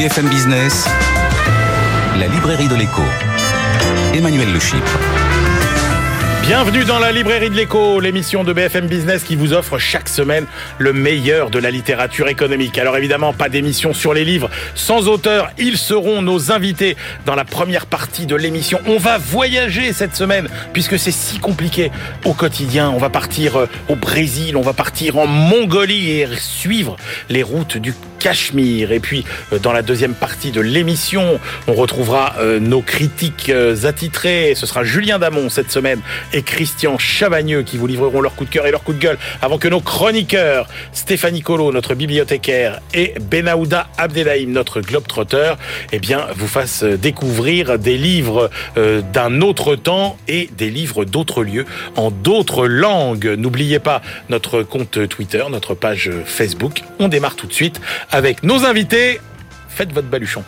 BFM Business, la librairie de l'écho. Emmanuel Le Chypre. Bienvenue dans la librairie de l'écho, l'émission de BFM Business qui vous offre chaque semaine le meilleur de la littérature économique. Alors évidemment, pas d'émission sur les livres sans auteur. Ils seront nos invités dans la première partie de l'émission. On va voyager cette semaine puisque c'est si compliqué au quotidien. On va partir euh, au Brésil, on va partir en Mongolie et suivre les routes du Cachemire. Et puis, euh, dans la deuxième partie de l'émission, on retrouvera euh, nos critiques attitrés. Ce sera Julien Damon cette semaine Christian Chavagneux qui vous livreront leur coup de cœur et leur coup de gueule avant que nos chroniqueurs, Stéphanie Colo, notre bibliothécaire, et Benahouda Abdelhaim, notre globetrotter, eh bien, vous fassent découvrir des livres d'un autre temps et des livres d'autres lieux en d'autres langues. N'oubliez pas notre compte Twitter, notre page Facebook. On démarre tout de suite avec nos invités. Faites votre baluchon.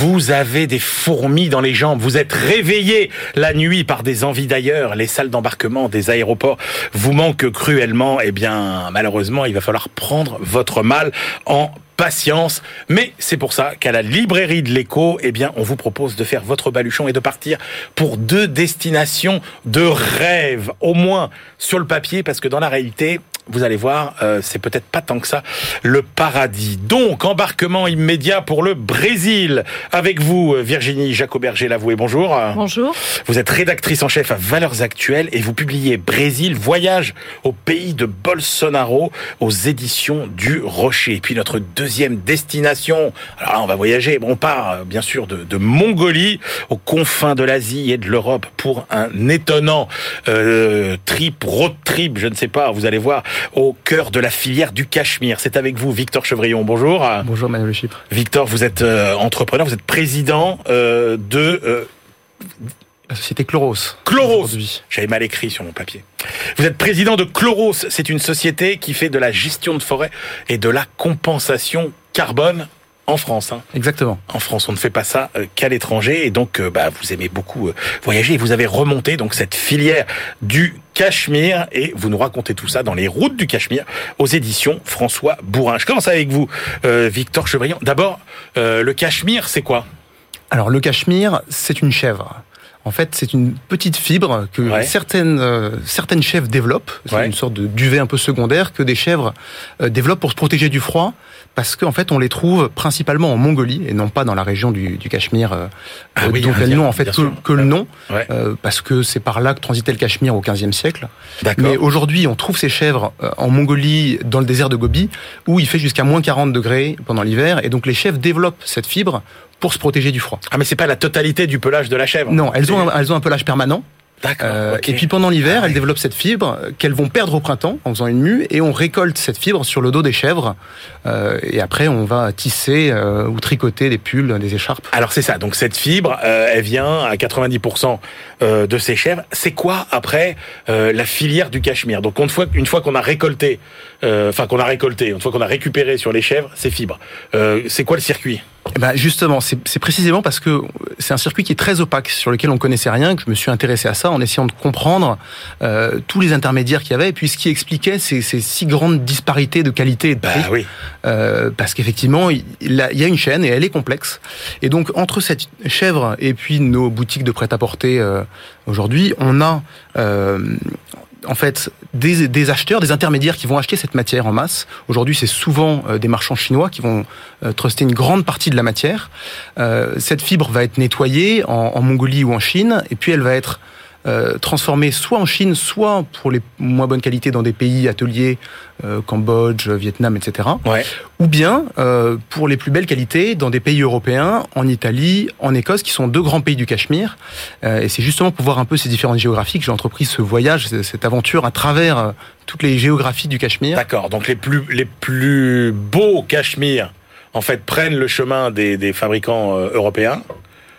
Vous avez des fourmis dans les jambes, vous êtes réveillé la nuit par des envies d'ailleurs, les salles d'embarquement des aéroports vous manquent cruellement, eh bien malheureusement il va falloir prendre votre mal en patience. Mais c'est pour ça qu'à la librairie de l'écho, eh bien, on vous propose de faire votre baluchon et de partir pour deux destinations de rêve, au moins sur le papier, parce que dans la réalité, vous allez voir, euh, c'est peut-être pas tant que ça le paradis. Donc, embarquement immédiat pour le Brésil. Avec vous, Virginie Jacoberger-Lavoué, bonjour. Bonjour. Vous êtes rédactrice en chef à Valeurs Actuelles et vous publiez Brésil, voyage au pays de Bolsonaro aux éditions du Rocher. Et puis notre deuxième destination, alors là, on va voyager, on part euh, bien sûr de, de Mongolie, aux confins de l'Asie et de l'Europe pour un étonnant euh, trip, road trip, je ne sais pas, vous allez voir, au cœur de la filière du Cachemire. C'est avec vous, Victor Chevrillon. Bonjour. Bonjour, Manuel Chypre. Victor, vous êtes euh, entrepreneur, vous êtes président euh, de... Euh, la société Chloros. Chloros. J'avais mal écrit sur mon papier. Vous êtes président de Chloros. C'est une société qui fait de la gestion de forêt et de la compensation carbone en France. Hein. Exactement. En France, on ne fait pas ça euh, qu'à l'étranger. Et donc, euh, bah, vous aimez beaucoup euh, voyager. Et vous avez remonté donc cette filière du Cachemire. Et vous nous racontez tout ça dans les routes du Cachemire aux éditions François Bourrin. Je commence avec vous, Victor Chevrillon. D'abord, le Cachemire, c'est quoi? Alors, le Cachemire, c'est une chèvre. En fait, c'est une petite fibre que certaines euh, certaines chèvres développent. C'est une sorte de duvet un peu secondaire que des chèvres euh, développent pour se protéger du froid, parce qu'en fait, on les trouve principalement en Mongolie et non pas dans la région du, du Cachemire, euh, ah dont elles n'ont en fait que, le nom, parce que c'est par là que transitait le Cachemire au XVe siècle. Mais aujourd'hui, on trouve ces chèvres en Mongolie, dans le désert de Gobi, où il fait jusqu'à moins 40 degrés pendant l'hiver, et donc les chèvres développent cette fibre pour se protéger du froid. Ah mais c'est pas la totalité du pelage de la chèvre. Non, elles ont un, elles ont un pelage permanent. Euh, et puis pendant l'hiver, ah elles développent cette fibre qu'elles vont perdre au printemps en faisant une mue, et on récolte cette fibre sur le dos des chèvres. Euh, et après, on va tisser euh, ou tricoter des pulls, des écharpes. Alors c'est ça. Donc cette fibre, elle vient à 90% euh, de ces chèvres. C'est quoi après la filière du cachemire? Donc une fois, une fois qu'on a récolté, enfin qu'on a récolté, une fois qu'on a récupéré sur les chèvres ces fibres, c'est quoi le circuit? Ben justement, c'est précisément parce que c'est un circuit qui est très opaque, sur lequel on connaissait rien, que je me suis intéressé à ça en essayant de comprendre euh, tous les intermédiaires qu'il y avait, et puis ce qui expliquait ces, ces si grandes disparités de qualité et de prix. Bah, oui. euh, parce qu'effectivement, il, y a une chaîne et elle est complexe. Et donc entre cette chèvre et puis nos boutiques de prêt-à-porter euh, aujourd'hui, on a euh, en fait des, des, acheteurs, des intermédiaires qui vont acheter cette matière en masse. Aujourd'hui, c'est souvent euh, des marchands chinois qui vont euh, truster une grande partie de la matière. Euh, cette fibre va être nettoyée en, en, Mongolie ou en Chine, et puis elle va être euh, transformés soit en Chine, soit pour les moins bonnes qualités dans des pays ateliers, euh, Cambodge, Vietnam, etc. Ouais. Ou bien euh, pour les plus belles qualités dans des pays européens, en Italie, en Écosse, qui sont deux grands pays du Cachemire. Euh, et c'est justement pour voir un peu ces différentes géographies que j'ai entrepris ce voyage, cette aventure à travers euh, toutes les géographies du Cachemire. D'accord. Donc les plus les plus beaux Cachemires, en fait, prennent le chemin des, des fabricants européens.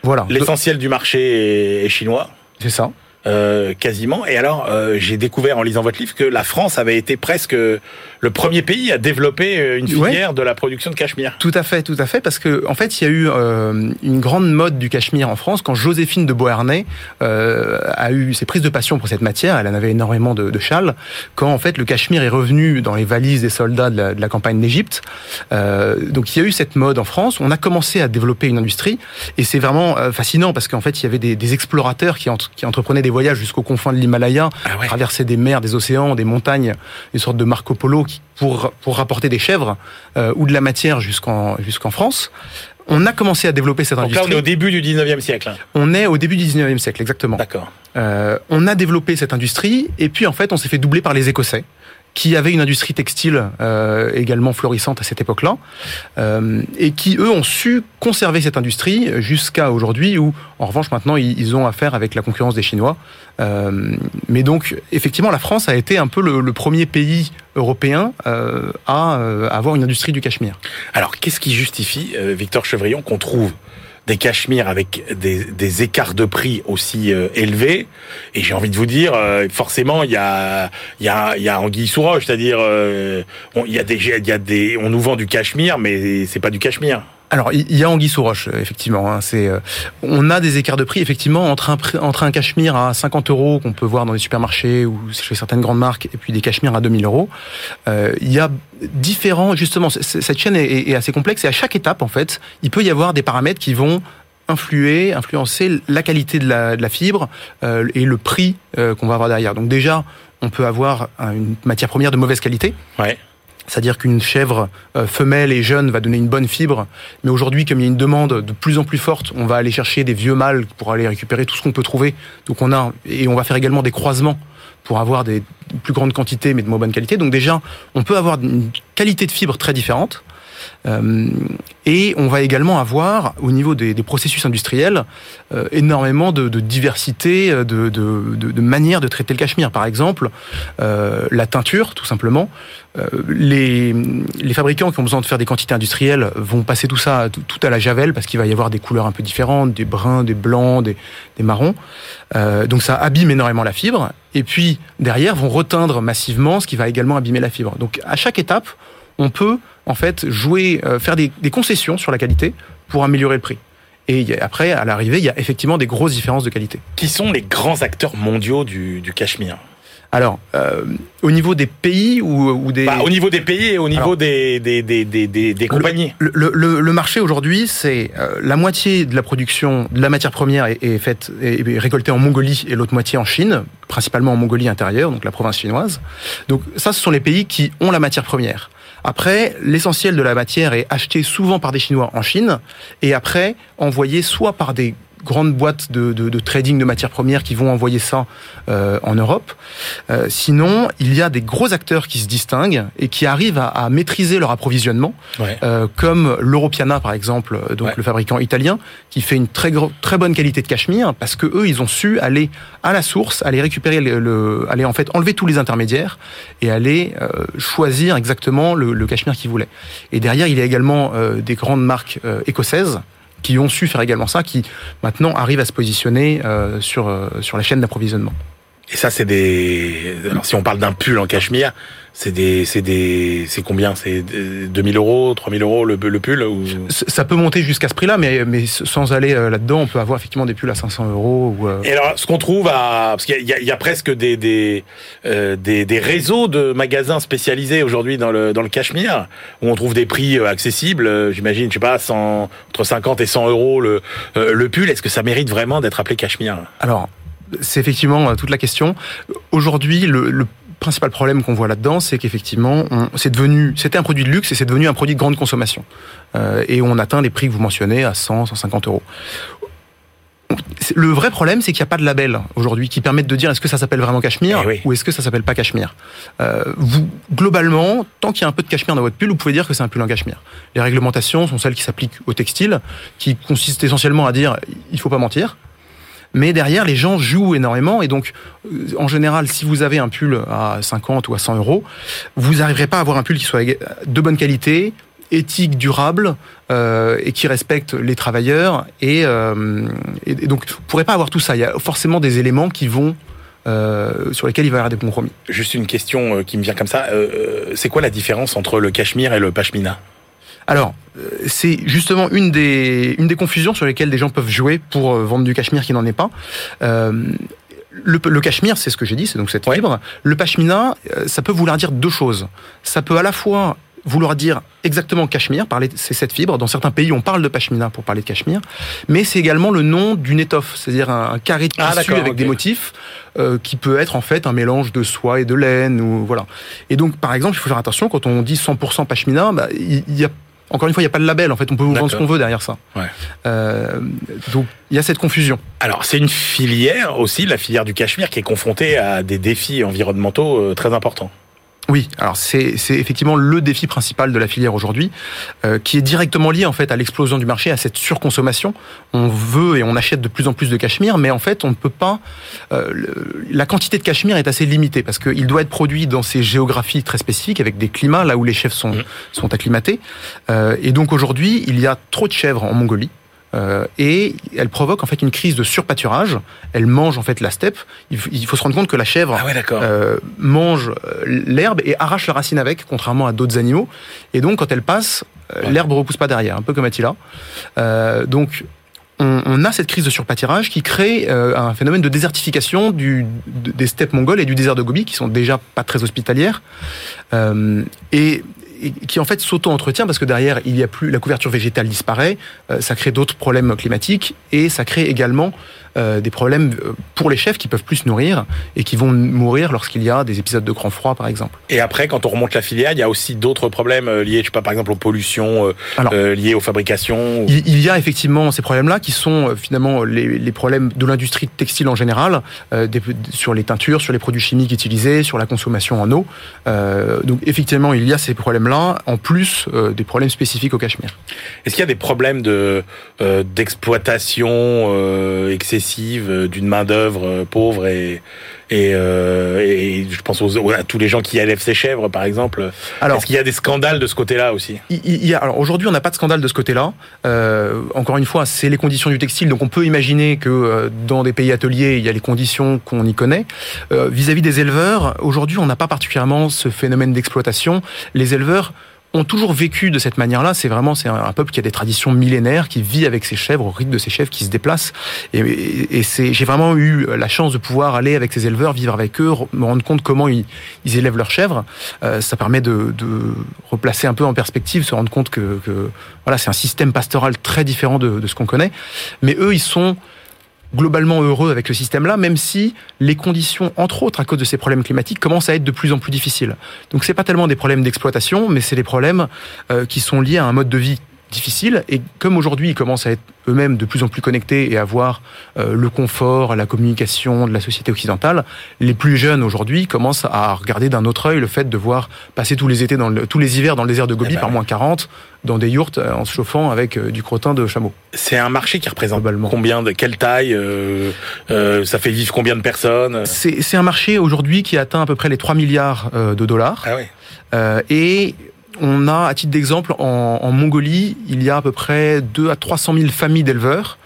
Voilà. L'essentiel du marché est chinois. C'est ça. Euh, quasiment. Et alors, euh, j'ai découvert en lisant votre livre que la France avait été presque le premier pays à développer euh, une filière de la production de cachemire. Tout à fait, tout à fait, parce que en fait, il y a eu une grande mode du cachemire en France quand Joséphine de Beauharnais a eu ses prises de passion pour cette matière. Elle en avait énormément de, de châles. Quand en fait le cachemire est revenu dans les valises des soldats de la, de la campagne d'Égypte, donc il y a eu cette mode en France. On a commencé à développer une industrie, et c'est vraiment fascinant parce qu'en fait, il y avait des, des explorateurs qui, entre, qui entreprenaient des voyages jusqu'aux confins de l'Himalaya, ah traverser des mers, des océans, des montagnes, une sorte de Marco Polo pour, pour rapporter des chèvres euh, ou de la matière jusqu'en jusqu'en France. On a commencé à développer cette industrie. Donc là, on est au début du 19e siècle. Hein. On est au début du 19e siècle, exactement. D'accord. Euh, on a développé cette industrie et puis en fait, on s'est fait doubler par les Écossais qui avaient une industrie textile euh, également florissante à cette époque-là, euh, et qui, eux, ont su conserver cette industrie jusqu'à aujourd'hui, où, en revanche, maintenant, ils, ont affaire avec la concurrence des Chinois. Euh, mais donc, effectivement, la France a été un peu le, le premier pays européen euh, à avoir une industrie du cachemire. Alors, qu'est-ce qui justifie, Victor Chevrillon, qu'on trouve des cachemires avec des, écarts de prix aussi euh, élevés. Et j'ai envie de vous dire, euh, forcément, il y a, il y a, y a anguille sous roche, c'est-à-dire, euh, il y a des, il y a des, on nous vend du cachemire, mais c'est pas du cachemire. Alors, il y a anguille sous roche, effectivement. Hein, c'est, on a des écarts de prix, effectivement, entre un, entre un cachemire à 50 euros qu'on peut voir dans les supermarchés ou chez certaines grandes marques, et puis des cachemires à 2000 euros. il y a différents, justement, cette chaîne est, assez complexe et à chaque étape, en fait, il peut y avoir des paramètres qui vont influer, influencer la qualité de la, fibre euh, et le prix euh, qu'on va avoir derrière. Donc déjà, on peut avoir une matière première de mauvaise qualité. Ouais. C'est-à-dire qu'une chèvre euh, femelle et jeune va donner une bonne fibre, mais aujourd'hui, comme il y a une demande de plus en plus forte, on va aller chercher des vieux mâles pour aller récupérer tout ce qu'on peut trouver. Donc on a et on va faire également des croisements pour avoir des plus grandes quantités mais de moins bonne qualité. Donc déjà, on peut avoir une qualité de fibre très différente. Euh, et on va également avoir, au niveau des, processus industriels, euh, énormément de, diversité, de, de, de, manières de traiter le cachemire. Par exemple, euh, la teinture, tout simplement. les, les fabricants qui ont besoin de faire des quantités industrielles vont passer tout ça tout, à la javel parce qu'il va y avoir des couleurs un peu différentes, des bruns, des blancs, des, des marrons. donc ça abîme énormément la fibre. Et puis derrière vont reteindre massivement, ce qui va également abîmer la fibre. Donc à chaque étape, on peut en fait jouer, euh, faire des, concessions sur la qualité pour améliorer le prix. Et après, à l'arrivée, il y a effectivement des grosses différences de qualité. Qui sont les grands acteurs mondiaux du, du cachemire alors, euh, au niveau des pays ou, des... Bah, au niveau des pays et au niveau des, des, des, des, des, compagnies. Le, le, le marché aujourd'hui, c'est euh, la moitié de la production de la matière première est, est faite est récoltée en Mongolie et l'autre moitié en Chine, principalement en Mongolie intérieure, donc la province chinoise. Donc ça, ce sont les pays qui ont la matière première. Après, l'essentiel de la matière est acheté souvent par des Chinois en Chine et après envoyé soit par des grandes boîtes de, de, de, trading de matières premières qui vont envoyer ça euh, en Europe. Euh, sinon, il y a des gros acteurs qui se distinguent et qui arrivent à, à maîtriser leur approvisionnement, euh, comme l'Europiana par exemple, donc le fabricant italien, qui fait une très très bonne qualité de cachemire parce que eux, ils ont su aller à la source, aller récupérer le, aller en fait enlever tous les intermédiaires et aller euh, choisir exactement le, le cachemire qu'ils voulaient. Et derrière, il y a également euh, des grandes marques écossaises qui ont su faire également ça, qui maintenant arrivent à se positionner euh, sur, euh, sur la chaîne d'approvisionnement. Et ça, c'est des. Alors, si on parle d'un pull en cachemire, c'est des, c'est des, c'est combien? C'est 2000 euros, 3000 euros le, le pull ou... Ça peut monter jusqu'à ce prix-là, mais, mais sans aller euh, là-dedans, on peut avoir effectivement des pulls à 500 euros. Ou Et alors, ce qu'on trouve à, parce qu'il y, y, a presque des des, euh, des, des réseaux de magasins spécialisés aujourd'hui dans le dans le cachemire où on trouve des prix accessibles. J'imagine, je sais pas, 100, entre 50 et 100 euros le le pull. Est-ce que ça mérite vraiment d'être appelé cachemire? Alors, c'est effectivement euh, toute la question. Aujourd'hui, le, principal problème qu'on voit là-dedans, c'est qu'effectivement, c'est devenu, c'était un produit de luxe et c'est devenu un produit de grande consommation. Euh, et on atteint les prix que vous mentionnez à 100, 150 euros. Le vrai problème, c'est qu'il n'y a pas de label aujourd'hui qui permette de dire est-ce que ça s'appelle vraiment cachemire eh ou est-ce que ça s'appelle pas cachemire? Euh, vous, globalement, tant qu'il y a un peu de cachemire dans votre pull, vous pouvez dire que c'est un pull en cachemire. Les réglementations sont celles qui s'appliquent au textile, qui consistent essentiellement à dire il faut pas mentir. Mais derrière, les gens jouent énormément. Et donc, euh, en général, si vous avez un pull à 50 ou à 100 euros, vous n'arriverez pas à avoir un pull qui soit de bonne qualité, éthique, durable et qui respecte les travailleurs. Et, et, donc, vous ne pourrez pas avoir tout ça. Il y a forcément des éléments qui vont sur lesquels il va y avoir des compromis. Juste une question qui me vient comme ça. c'est quoi la différence entre le cachemire et le pashmina? Alors, c'est justement une des, une des confusions sur lesquelles des gens peuvent jouer pour vendre du cachemire qui n'en est pas. Euh, le, le cachemire, c'est ce que j'ai dit, c'est donc cette fibre. Le pashmina, euh, ça peut vouloir dire deux choses. Ça peut à la fois vouloir dire exactement cachemire, parler c'est cette fibre. Dans certains pays, on parle de pashmina pour parler de cachemire, mais c'est également le nom d'une étoffe, c'est-à-dire un, carré de ah, tissu avec des motifs euh, qui peut être en fait un mélange de soie et de laine ou voilà. Et donc, par exemple, il faut faire attention quand on dit 100% pashmina, bah, il y a encore une fois, il n'y a pas de label. En fait, on peut vous vendre ce qu'on veut derrière ça. Ouais. Euh, donc, il y a cette confusion. Alors, c'est une filière aussi, la filière du cachemire, qui est confrontée à des défis environnementaux euh, très importants. Oui, alors c'est effectivement le défi principal de la filière aujourd'hui, euh, qui est directement lié en fait à l'explosion du marché, à cette surconsommation. On veut et on achète de plus en plus de cachemire, mais en fait on ne peut pas. Euh, la quantité de cachemire est assez limitée parce qu'il doit être produit dans ces géographies très spécifiques, avec des climats là où les chèvres sont, mmh. sont acclimatés. Euh, et donc aujourd'hui, il y a trop de chèvres en Mongolie. Euh, et elle provoque en fait une crise de surpâturage. Elle mange en fait la steppe. Il, faut se rendre compte que la chèvre ah euh, mange euh, l'herbe et arrache la racine avec, contrairement à d'autres animaux. Et donc quand elle passe, l'herbe l'herbe repousse pas derrière, un peu comme Attila. donc on, a cette crise de surpâturage qui crée un phénomène de désertification du, des steppes mongoles et du désert de Gobi, qui sont déjà pas très hospitalières. et qui en fait s'auto-entretient parce que derrière il y a plus la couverture végétale disparaît, euh, ça crée d'autres problèmes climatiques et ça crée également euh, des problèmes euh, pour les chefs qui peuvent plus se nourrir et qui vont mourir lorsqu'il y a des épisodes de grand froid, par exemple. Et après, quand on remonte la filière, il y a aussi d'autres problèmes euh, liés, je sais pas, par exemple, aux pollutions, liés aux fabrications. Il, y a effectivement ces problèmes-là qui sont finalement les, les, problèmes de l'industrie textile en général, des, sur les teintures, sur les produits chimiques utilisés, sur la consommation en eau. donc effectivement, il y a ces problèmes-là, en plus des problèmes spécifiques au Cachemire. Est-ce qu'il y a des problèmes de d'exploitation excessive euh, d'une main d'œuvre euh, pauvre et et, euh, et, je pense aux, à tous les gens qui élèvent ces chèvres, par exemple. Alors, est-ce qu'il y a des scandales de ce côté-là aussi? il, y a, Alors aujourd'hui, on n'a pas de scandale de ce côté-là. Euh, encore une fois, c'est les conditions du textile, donc on peut imaginer que dans des pays ateliers, il y a les conditions qu'on y connaît. Vis-à-vis -vis des éleveurs, aujourd'hui, on n'a pas particulièrement ce phénomène d'exploitation. Les éleveurs ont toujours vécu de cette manière-là. C'est vraiment c'est un peuple qui a des traditions millénaires, qui vit avec ses chèvres, au rythme de ses chèvres, qui se déplacent. Et, c'est, j'ai vraiment eu la chance de pouvoir aller avec ces éleveurs, vivre avec eux, me rendre compte comment ils, ils élèvent leurs chèvres. Euh, ça permet de, de, replacer un peu en perspective, se rendre compte que, que voilà, c'est un système pastoral très différent de, de ce qu'on connaît. Mais eux, ils sont globalement heureux avec ce système-là, même si les conditions, entre autres à cause de ces problèmes climatiques, commencent à être de plus en plus difficiles. Donc c'est pas tellement des problèmes d'exploitation, mais c'est des problèmes euh, qui sont liés à un mode de vie difficile. Et comme aujourd'hui, ils commencent à être eux-mêmes de plus en plus connectés et à voir euh, le confort, la communication de la société occidentale, les plus jeunes aujourd'hui commencent à regarder d'un autre œil le fait de voir passer tous les étés, dans le, tous les hivers dans le désert de Gobi eh ben par moins 40, dans des yourtes euh, en se chauffant avec euh, du crottin de chameau. C'est un marché qui représente combien de quelle taille Ça fait vivre combien de personnes C'est un marché aujourd'hui qui atteint à peu près les 3 milliards de dollars. Ah oui. et on a, à titre d'exemple, en, Mongolie, il y a à peu près 2 à 300 000 familles d'éleveurs.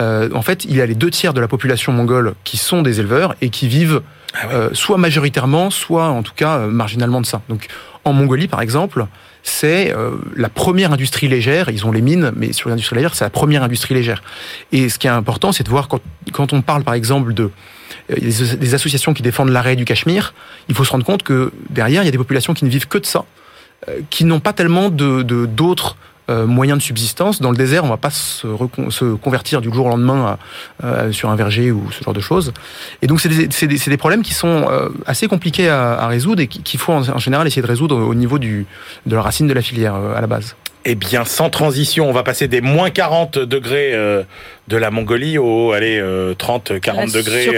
Euh, en fait, il y a les deux tiers de la population mongole qui sont des éleveurs et qui vivent ah euh, soit majoritairement, soit en tout cas euh, marginalement de ça. Donc, en Mongolie, par exemple, c'est la première industrie légère. Ils ont les mines, mais sur l'industrie légère, c'est la première industrie légère. Et ce qui est important, c'est de voir quand, quand on parle, par exemple, de des associations qui défendent l'arrêt du Cachemire, il faut se rendre compte que derrière, il y a des populations qui ne vivent que de ça qui n'ont pas tellement d'autres euh, moyens de subsistance. Dans le désert, on va pas se, convertir du jour au lendemain euh, sur un verger ou ce genre de choses. Et donc, c'est des, problèmes qui sont assez compliqués à, résoudre et qu'il faut en, général essayer de résoudre au niveau de la racine de la filière à la base. Eh bien, sans transition, on va passer des moins 40 degrés de la Mongolie au allez, 30, 40 degrés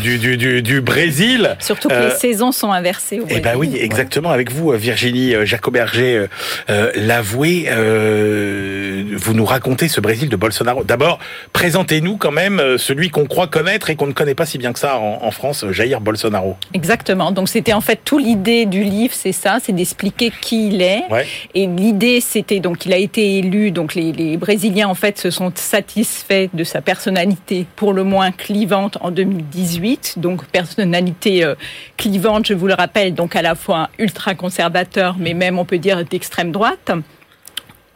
du, du, du, du, Brésil. Surtout que les saisons sont inversées. Eh ben oui, exactement. Avec vous, Virginie Jacoberger, l'avouer, vous nous racontez ce Brésil de Bolsonaro. D'abord, présentez-nous quand même celui qu'on croit connaître et qu'on ne connaît pas si bien que ça en, en France, Jair Bolsonaro. Exactement. Donc c'était en fait tout l'idée du livre, c'est ça, c'est d'expliquer qui il est. Et l'idée, c'était donc il a été élu. Donc les, les, Brésiliens en fait se sont satisfaits de sa personnalité pour le moins clivante en 2018. Donc personnalité euh, clivante, je vous le rappelle, donc à la fois ultra conservateur, mais même on peut dire d'extrême droite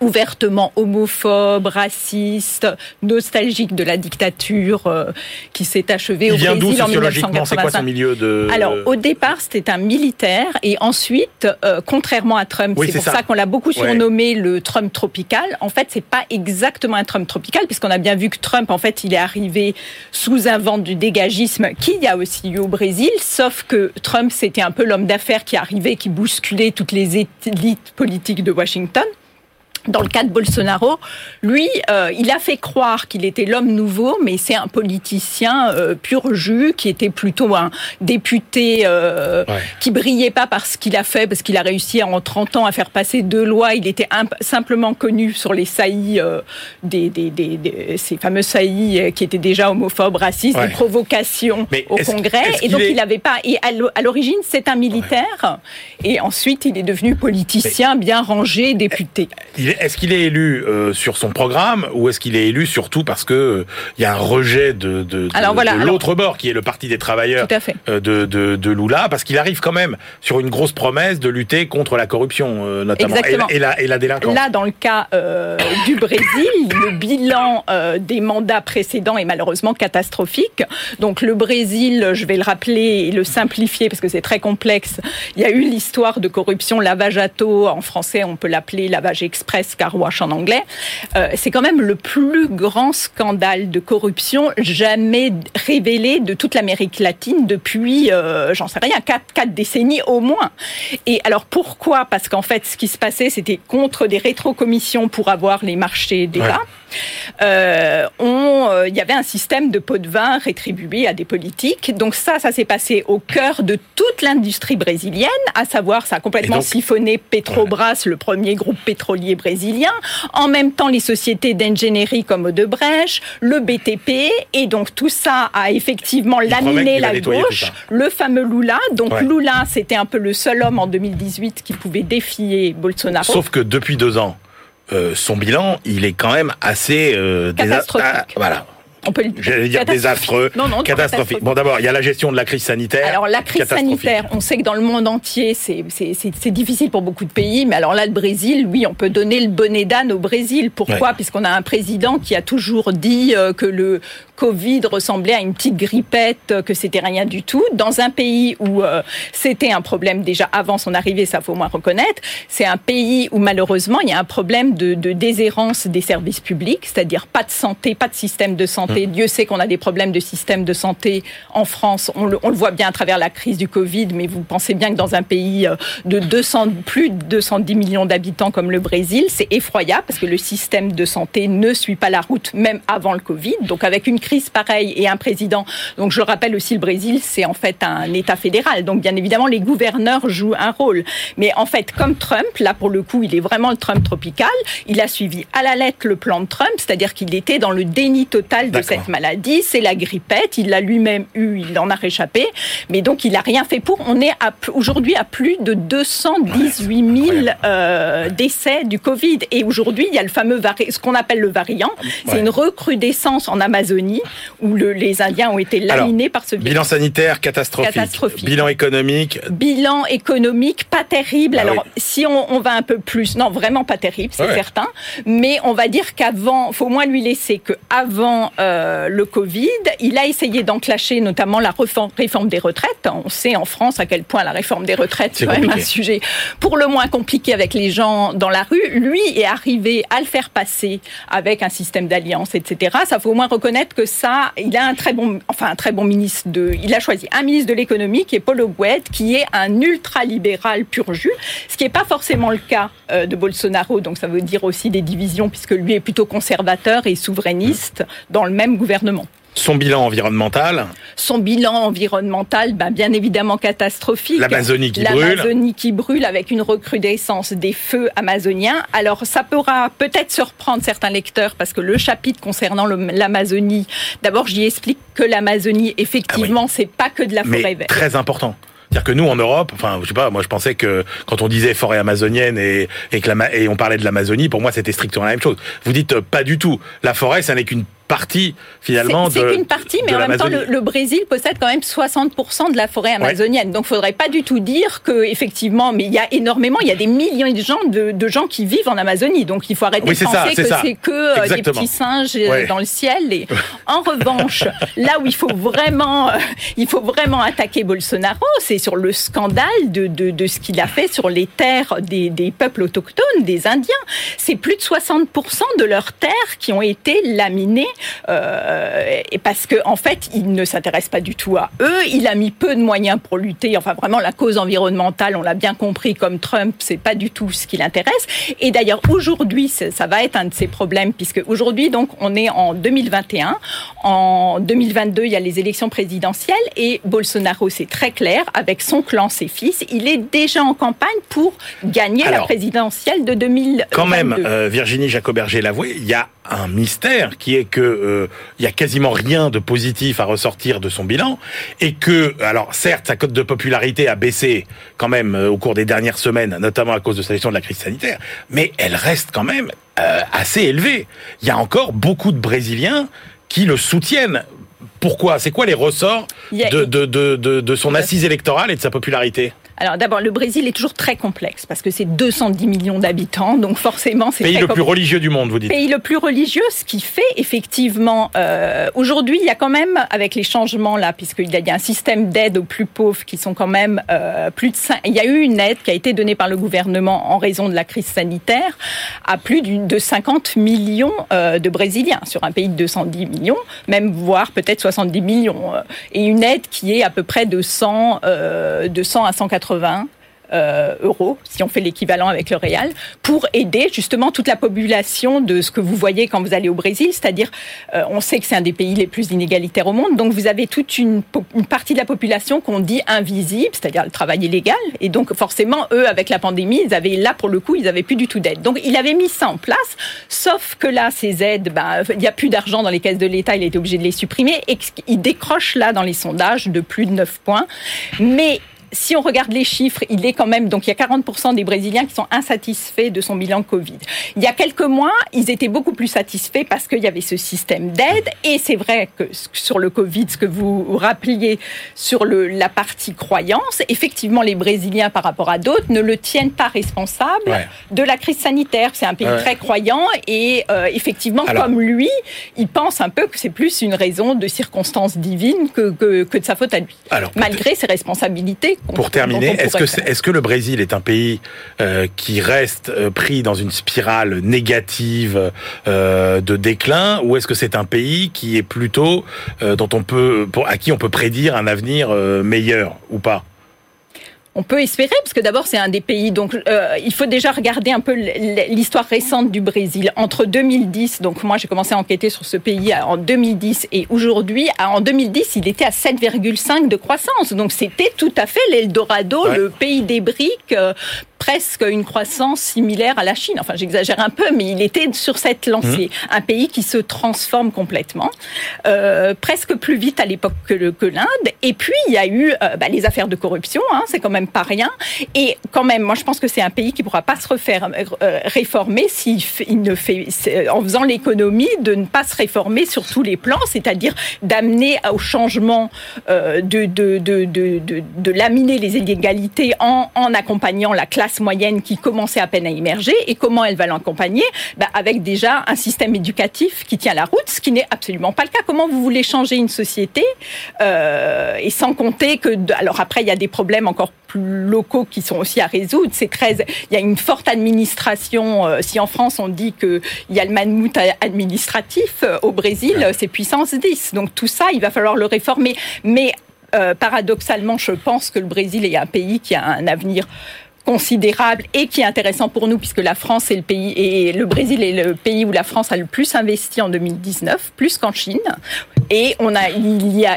ouvertement homophobe, raciste, nostalgique de la dictature euh, qui s'est achevée au Brésil en 1985. C'est quoi son milieu de Alors au départ c'était un militaire et ensuite euh, contrairement à Trump, c'est pour ça, qu'on l'a beaucoup surnommé le Trump tropical. En fait c'est pas exactement un Trump tropical puisqu'on a bien vu que Trump en fait il est arrivé sous un vent du dégagisme qu'il y a aussi eu au Brésil, sauf que Trump c'était un peu l'homme d'affaires qui arrivait, qui bousculait toutes les élites politiques de Washington. Dans le cas de Bolsonaro, lui, euh, il a fait croire qu'il était l'homme nouveau, mais c'est un politicien euh, pur jus qui était plutôt un député euh, qui brillait pas parce qu'il a fait, parce qu'il a réussi en 30 ans à faire passer deux lois. Il était simplement connu sur les saillies, euh, des, des, des, ces fameux saillies qui étaient déjà homophobes, racistes, des provocations au Congrès. et donc il n'avait pas. Et à l'origine, c'est un militaire, et ensuite il est devenu politicien bien rangé, député est-ce qu'il est élu euh, sur son programme ou est-ce qu'il est élu surtout parce que il euh, y a un rejet de, de, de, l'autre bord qui est le Parti des travailleurs euh, de, de, de, Lula parce qu'il arrive quand même sur une grosse promesse de lutter contre la corruption notamment et, la, et la délinquance. Là, dans le cas du Brésil, le bilan des mandats précédents est malheureusement catastrophique. Donc le Brésil, je vais le rappeler et le simplifier parce que c'est très complexe. Il y a eu l'histoire de corruption lavage à taux en français, on peut l'appeler lavage car Wash en anglais, euh, c'est quand même le plus grand scandale de corruption jamais révélé de toute l'Amérique latine depuis, euh, j'en sais rien, quatre, décennies au moins. Et alors pourquoi? Parce qu'en fait, ce qui se passait, c'était contre des rétrocommissions pour avoir les marchés d'État. Euh, on, euh, il y avait un système de pots de vin rétribué à des politiques. Donc ça, ça s'est passé au cœur de toute l'industrie brésilienne, à savoir, ça a complètement siphonné Petrobras, le premier groupe pétrolier brésilien. En même temps, les sociétés d'ingénierie comme Odebrecht, le BTP, et donc tout ça a effectivement laminé la gauche. Le fameux Lula. Donc Lula, c'était un peu le seul homme en 2018 qui pouvait défier Bolsonaro. Sauf que depuis deux ans, euh, son bilan, il est quand même assez euh, catastrophique. Ah, voilà. On peut J'allais dire désastreux, non, non, catastrophique. Bon, d'abord, il y a la gestion de la crise sanitaire. Alors, la crise sanitaire, on sait que dans le monde entier, c'est difficile pour beaucoup de pays, mais alors là, le Brésil, oui, on peut donner le bonnet d'âne au Brésil. Pourquoi? Puisqu'on a un président qui a toujours dit euh, que le Covid ressemblait à une petite grippette, que c'était rien du tout. Dans un pays où euh, c'était un problème déjà avant son arrivée, ça faut au moins reconnaître. C'est un pays où malheureusement il y a un problème de, de déshérence des services publics, c'est-à-dire pas de santé, pas de système de santé. Mmh. Dieu sait qu'on a des problèmes de système de santé en France. On le, on le, voit bien à travers la crise du Covid, mais vous pensez bien que dans un pays euh, de 200, plus de 210 millions d'habitants comme le Brésil, c'est effroyable parce que le système de santé ne suit pas la route même avant le Covid. Donc avec une crise pareille et un président. Donc je le rappelle aussi, le Brésil, c'est en fait un État fédéral. Donc bien évidemment, les gouverneurs jouent un rôle. Mais en fait, comme Trump, là pour le coup, il est vraiment le Trump tropical. Il a suivi à la lettre le plan de Trump, c'est-à-dire qu'il était dans le déni total de cette maladie. C'est la grippette. Il l'a lui-même eu, il en a réchappé. Mais donc il n'a rien fait pour. On est aujourd'hui à plus de 218 000 euh, décès du Covid. Et aujourd'hui, il y a le fameux ce qu'on appelle le variant. C'est une recrudescence en Amazonie où le, les Indiens ont été laminés par ce virus. Bilan sanitaire catastrophique. Bilan économique. Bilan économique pas terrible. Ah Alors si on, on, va un peu plus, non vraiment pas terrible, c'est certain. Mais on va dire qu'avant, faut au moins lui laisser que avant euh, le Covid, il a essayé d'enclencher notamment la réforme des retraites. On sait en France à quel point la réforme des retraites c'est quand même un sujet pour le moins compliqué avec les gens dans la rue. Lui est arrivé à le faire passer avec un système d'alliance, etc. Ça faut au moins reconnaître que il a un très bon, enfin un très bon ministre il a choisi un ministre de l'économie qui est Paul Oguet, qui est un ultra-libéral pur jus, ce qui n'est pas forcément le cas euh, de Bolsonaro. Donc ça veut dire aussi des divisions puisque lui est plutôt conservateur et souverainiste dans le même gouvernement. Son bilan environnemental Son bilan environnemental, ben, bien évidemment catastrophique. L'Amazonie qui brûle. L'Amazonie qui brûle avec une recrudescence des feux amazoniens. Alors ça pourra peut-être surprendre certains lecteurs parce que le chapitre concernant l'Amazonie, d'abord j'y explique que l'Amazonie, effectivement, ah c'est pas que de la forêt verte. Très important. C'est-à-dire que nous, en Europe, enfin, je sais pas, moi je pensais que quand on disait forêt amazonienne et, et, que et on parlait de l'Amazonie, pour moi c'était strictement la même chose. Vous dites euh, pas du tout. La forêt, ça n'est qu'une partie finalement C'est qu'une partie, mais en même temps, le, Brésil possède quand même 60% de la forêt amazonienne. Donc, il faudrait pas du tout dire que effectivement, mais il y a énormément, il y a des millions de gens, de, gens qui vivent en Amazonie. Donc, il faut arrêter de penser que c'est que euh, des petits singes euh, dans le ciel. Et en revanche, là où il faut vraiment, euh, il faut vraiment attaquer Bolsonaro, c'est sur le scandale de, de, ce qu'il a fait sur les terres des, des peuples autochtones, des Indiens. C'est plus de 60% de leurs terres qui ont été laminées euh, et parce que en fait, il ne s'intéresse pas du tout à eux. Il a mis peu de moyens pour lutter. Enfin, vraiment, la cause environnementale, on l'a bien compris, comme Trump, c'est pas du tout ce qui l'intéresse. Et d'ailleurs, aujourd'hui, ça va être un de ses problèmes, puisque aujourd'hui, donc, on est en 2021. En 2022, il y a les élections présidentielles et Bolsonaro, c'est très clair, avec son clan, ses fils, il est déjà en campagne pour gagner la présidentielle de 2022. Quand même, euh, Virginie Jacoberger l'avouait, il y a un mystère qui est que euh, il y a quasiment rien de positif à ressortir de son bilan et que alors certes sa cote de popularité a baissé quand même euh, au cours des dernières semaines notamment à cause de sa gestion de la crise sanitaire mais elle reste quand même euh, assez élevée. Il y a encore beaucoup de Brésiliens qui le soutiennent. Pourquoi? C'est quoi les ressorts de, de, de, de son assise électorale et de sa popularité? Alors d'abord, le Brésil est toujours très complexe parce que c'est 210 millions d'habitants, donc forcément c'est pays le plus religieux du monde, vous dites. Pays le plus religieux, ce qui fait effectivement euh, aujourd'hui il y a quand même avec les changements là, puisqu'il y a un système d'aide aux plus pauvres qui sont quand même euh, plus de 5... il y a eu une aide qui a été donnée par le gouvernement en raison de la crise sanitaire à plus de 50 millions euh, de Brésiliens sur un pays de 210 millions, même voire peut-être 70 millions, et une aide qui est à peu près de 100, de 100 à 180 80 euh, euros, si on fait l'équivalent avec le réal, pour aider justement toute la population de ce que vous voyez quand vous allez au Brésil, c'est-à-dire euh, on sait que c'est un des pays les plus inégalitaires au monde, donc vous avez toute une, partie de la population qu'on dit invisible, c'est-à-dire le travail illégal, et donc forcément eux avec la pandémie, ils avaient là pour le coup, ils avaient plus du tout d'aide. Donc il avait mis ça en place, sauf que là ces aides, ben, il n'y a plus d'argent dans les caisses de l'État, il été obligé de les supprimer, et il décroche là dans les sondages de plus de 9 points, mais si on regarde les chiffres, il est quand même donc il y a 40% des Brésiliens qui sont insatisfaits de son bilan Covid. Il y a quelques mois, ils étaient beaucoup plus satisfaits parce qu'il y avait ce système d'aide et c'est vrai que sur le Covid, ce que vous rappeliez sur le, la partie croyance, effectivement les Brésiliens par rapport à d'autres ne le tiennent pas responsable de la crise sanitaire. C'est un pays très croyant et euh, effectivement comme lui, il pense un peu que c'est plus une raison de circonstances divines que, que, que de sa faute à lui, Alors, malgré ses responsabilités pour terminer, est-ce que, est, est que le Brésil est un pays euh, qui reste euh, pris dans une spirale négative euh, de déclin, ou est-ce que c'est un pays qui est plutôt dont on peut, pour, à qui on peut prédire un avenir meilleur ou pas? On peut espérer, parce que d'abord c'est un des pays, donc euh, il faut déjà regarder un peu l'histoire récente du Brésil. Entre 2010, donc moi j'ai commencé à enquêter sur ce pays en 2010 et aujourd'hui, en 2010 il était à 7,5 de croissance, donc c'était tout à fait l'Eldorado, le pays des briques, euh, presque une croissance similaire à la Chine. Enfin, j'exagère un peu, mais il était sur cette lancée. Mmh. Un pays qui se transforme complètement, euh, presque plus vite à l'époque que, l'Inde. Et puis, il y a eu euh, bah, les affaires de corruption, hein, c'est quand même pas rien. Et quand même, moi, je pense que c'est un pays qui pourra pas se refaire euh, réformer s'il il ne fait, en faisant l'économie de ne pas se réformer sur tous les plans, c'est-à-dire d'amener au changement de, de, de, de, laminer les inégalités en, en accompagnant la classe classe moyenne qui commençait à peine à émerger. Et comment elle va l'accompagner bah, Avec déjà un système éducatif qui tient la route, ce qui n'est absolument pas le cas. Comment vous voulez changer une société euh, Et sans compter que... Alors après, il y a des problèmes encore plus locaux qui sont aussi à résoudre. C'est très... Il y a une forte administration. Euh, si en France, on dit qu'il y a le mammouth administratif, euh, au Brésil, c'est puissance 10. Donc tout ça, il va falloir le réformer. Mais euh, paradoxalement, je pense que le Brésil est un pays qui a un avenir considérable et qui est intéressant pour nous puisque la France est le pays et le Brésil est le pays où la France a le plus investi en 2019, plus qu'en Chine. Et on a, il y a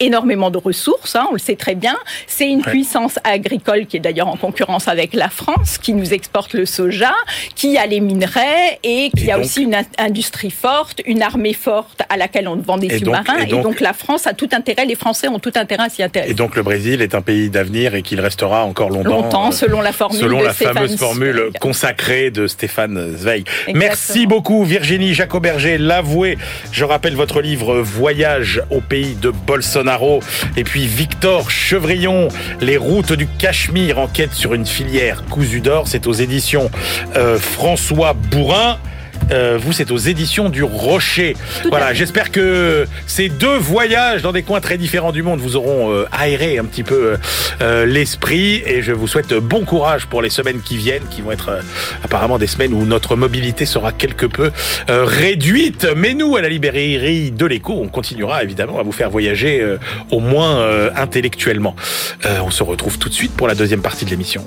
énormément de ressources, hein, on le sait très bien. C'est une puissance agricole qui est d'ailleurs en concurrence avec la France, qui nous exporte le soja, qui a les minerais et qui a aussi une industrie forte, une armée forte à laquelle on vend des sous-marins. Et, donc, la France a tout intérêt, les Français ont tout intérêt à s'y intéresser. Et donc le Brésil est un pays d'avenir et qu'il restera encore longtemps. Longtemps, selon la formule. Selon la fameuse formule consacrée de Stéphane Zweig. Merci beaucoup Virginie Jacoberger, l'avoué. Je rappelle votre livre Voyage au pays de Bolsonaro et puis Victor Chevrillon, Les routes du Cachemire, enquête sur une filière cousue d'or. C'est aux éditions euh, François Bourrin. Euh, vous, c'est aux éditions du Rocher. voilà, j'espère que ces deux voyages dans des coins très différents du monde vous auront euh, aéré un petit peu euh, l'esprit et je vous souhaite bon courage pour les semaines qui viennent, qui vont être apparemment des semaines où notre mobilité sera quelque peu réduite. Mais nous, à la librairie de l'écho, on continuera évidemment à vous faire voyager au moins intellectuellement. on se retrouve tout de suite pour la deuxième partie de l'émission.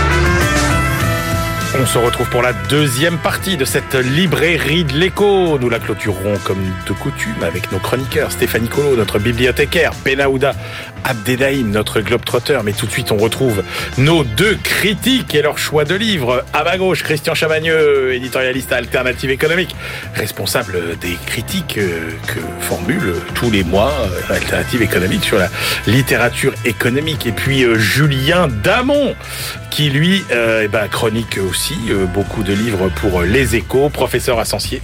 On se retrouve pour la deuxième partie de cette librairie de l'écho. Nous la clôturerons comme de coutume avec nos chroniqueurs Stéphanie Colo, notre bibliothécaire, Benaouda Abdedaïm, notre globe-trotteur. Mais tout de suite, on retrouve nos deux critiques et leur choix de livres. À ma gauche, Christian Chavagneux, éditorialiste à Alternative économique, responsable des critiques euh, que formule tous les mois euh, Alternative économique sur la littérature économique. Et puis euh, Julien Damon, qui lui eh ben, chronique aussi beaucoup de livres pour Les Échos, professeur associé,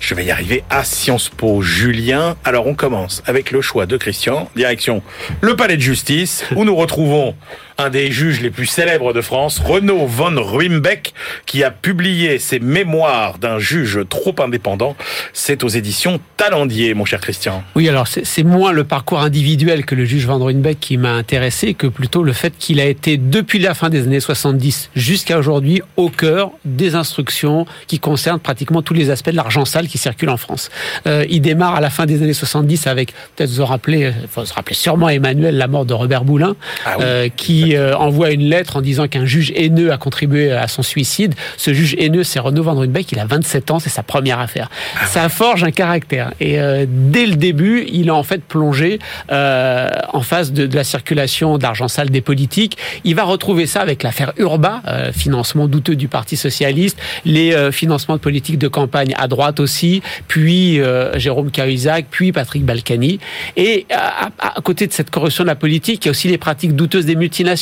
je vais y arriver, à Sciences Po. Julien, alors on commence avec le choix de Christian direction le palais de justice, où nous retrouvons un des juges les plus célèbres de France, Renaud von Ruimbeck, qui a publié ses mémoires d'un juge trop indépendant. C'est aux éditions Talendier, mon cher Christian. Oui, alors c'est moins le parcours individuel que le juge von Ruimbeck qui m'a intéressé que plutôt le fait qu'il a été, depuis la fin des années 70 jusqu'à aujourd'hui, au cœur des instructions qui concernent pratiquement tous les aspects de l'argent sale qui circule en France. Euh, il démarre à la fin des années 70 avec, peut-être vous en rappelez, faut se rappeler sûrement Emmanuel, la mort de Robert Boulin, ah euh, qui euh, envoie une lettre en disant qu'un juge haineux a contribué à son suicide. Ce juge haineux, c'est Renaud Van Ruynbeck, il a 27 ans, c'est sa première affaire. Ah ça forge un caractère. Et euh, dès le début, il a en fait plongé euh, en face de, de, la circulation d'argent sale des politiques. Il va retrouver ça avec l'affaire Urba, financement douteux du Parti socialiste, les financements de politiques de campagne à droite aussi, puis Jérôme Cahuzac, puis Patrick Balkany. Et à, à, côté de cette corruption de la politique, il y a aussi les pratiques douteuses des multinationales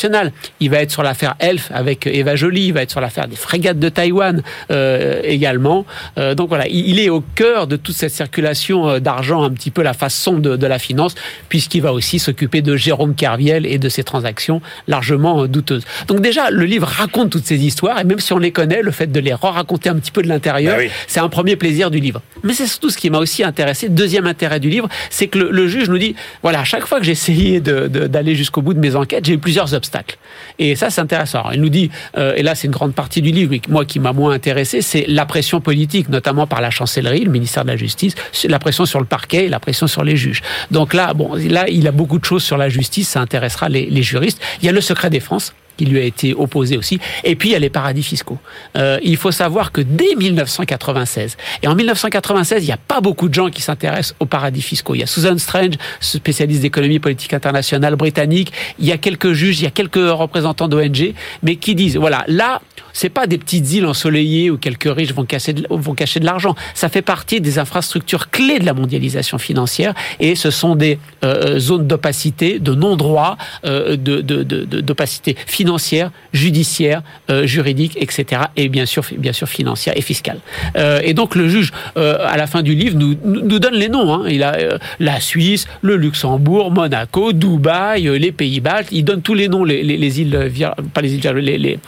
il va être sur l'affaire Elf avec Eva Joly. Il va être sur l'affaire des frégates de Taïwan euh, également. Euh, donc voilà, il, est au cœur de toute cette circulation euh, d'argent, un petit peu la façon de, la finance, puisqu'il va aussi s'occuper de Jérôme Kerviel et de ses transactions largement douteuses. Donc déjà, le livre raconte toutes ces histoires, et même si on les connaît, le fait de les raconter un petit peu de l'intérieur, bah c'est un premier plaisir du livre. Mais c'est surtout ce qui m'a aussi intéressé. Deuxième intérêt du livre, c'est que le, juge nous dit, voilà, à chaque fois que essayé d'aller jusqu'au bout de mes enquêtes, j'ai eu plusieurs obstacles. Et ça, c'est intéressant. il nous dit, euh, et là, c'est une grande partie du livre, moi qui m'a moins intéressé, c'est la pression politique, notamment par la chancellerie, le ministère de la Justice, la pression sur le parquet, la pression sur les juges. Donc là, bon, là, il a beaucoup de choses sur la justice, ça intéressera les, les juristes. Il y a le secret défense qui lui a été opposé aussi. Et puis il y a les paradis fiscaux. Euh, il faut savoir que dès 1996, et en 1996, il n'y a pas beaucoup de gens qui s'intéressent aux paradis fiscaux. Il y a Susan Strange, spécialiste d'économie politique internationale britannique. Il y a quelques juges, il y a quelques représentants d'ONG, mais qui disent voilà, là, c'est pas des petites îles ensoleillées où quelques riches vont, casser vont cacher de l'argent. Ça fait partie des infrastructures clés de la mondialisation financière et ce sont des euh, zones d'opacité, de non-droit, euh, d'opacité de, de, financière financière, judiciaire, euh, juridique, etc. Et bien sûr, bien sûr financière et fiscale. Euh, et donc le juge, euh, à la fin du livre, nous, nous donne les noms. Hein. Il a la Suisse, le Luxembourg, Monaco, Dubaï, les Pays-Bas. Il donne tous les noms, les, les, les îles, pas les îles, les, les,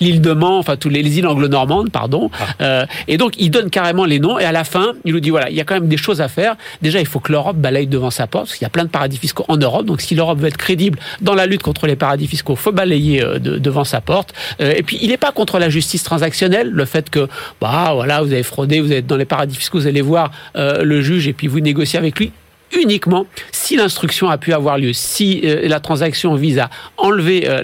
l'île de Man, enfin tous les, les îles anglo-normandes, pardon. Ah. et donc il donne carrément les noms. Et à la fin, il nous dit voilà, il y a quand même des choses à faire. Déjà, il faut que l'Europe balaye devant sa porte, parce qu'il y a plein de paradis fiscaux en Europe. Donc si l'Europe veut être crédible dans la lutte contre les paradis fiscaux, faut balayer de, devant sa porte. et puis il n'est pas contre la justice transactionnelle, le fait que bah voilà, vous avez fraudé, vous êtes dans les paradis fiscaux, vous allez voir euh, le juge et puis vous négociez avec lui uniquement si l'instruction a pu avoir lieu, si euh, la transaction vise à enlever euh,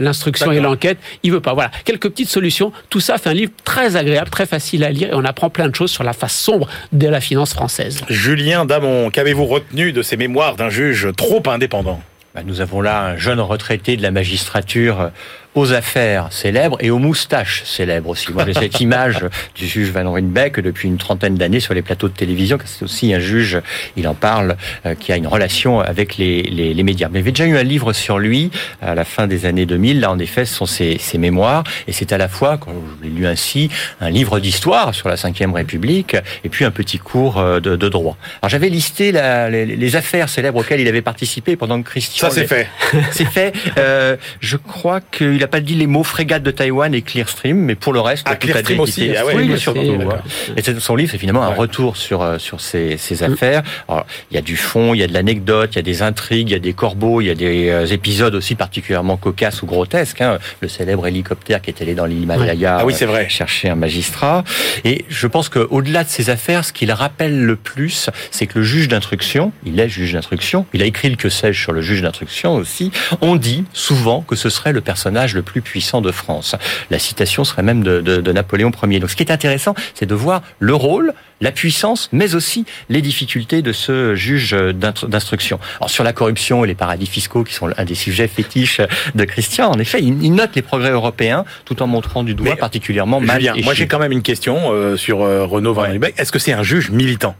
l'instruction et l'enquête, il veut pas. Voilà, quelques petites solutions. Tout ça fait un livre très agréable, très facile à lire et on apprend plein de choses sur la face sombre de la finance française. Julien Damon, qu'avez-vous retenu de ces mémoires d'un juge trop indépendant? Nous avons là un jeune retraité de la magistrature aux affaires célèbres et aux moustaches célèbres aussi. Moi, j'ai cette image du juge Van Ruynbeck depuis une trentaine d'années sur les plateaux de télévision, c'est aussi un juge, il en parle, euh, qui a une relation avec les, les, les médias. Mais il avait déjà eu un livre sur lui à la fin des années 2000. Là, en effet, ce sont ses, ses mémoires et c'est à la fois, quand je l'ai lu ainsi, un livre d'histoire sur la Ve République et puis un petit cours euh, de, de droit. Alors, j'avais listé la, les, les, affaires célèbres auxquelles il avait participé pendant que Christian... Ça, c'est fait. c'est fait. Euh, je crois qu'il n'a pas dit les mots frégate de Taïwan et Clearstream, mais pour le reste, ah, Clearstream aussi. Ah oui, bien sûr. Et son livre, c'est finalement un retour sur euh, sur ces, ces affaires. Alors, il y a du fond, il y a de l'anecdote, il y a des intrigues, il y a des corbeaux, il y a des euh, épisodes aussi particulièrement cocasses ou grotesques. Hein. Le célèbre hélicoptère qui est allé dans l'Himalaya ah oui, c'est vrai. Euh, chercher un magistrat. Et je pense qu'au-delà de ces affaires, ce qu'il rappelle le plus, c'est que le juge d'instruction, il est juge d'instruction, il a écrit le que sais-je sur le juge d'instruction aussi, on dit souvent que ce serait le personnage le plus puissant de France. La citation serait même de, de, de Napoléon Ier. Donc ce qui est intéressant, c'est de voir le rôle, la puissance, mais aussi les difficultés de ce juge d'instruction. Alors sur la corruption et les paradis fiscaux, qui sont un des sujets fétiches de Christian, en effet, il note les progrès européens tout en montrant du doigt particulièrement mal. Julien, moi j'ai quand même une question euh, sur euh, Renaud Van ouais. Est-ce que c'est un juge militant?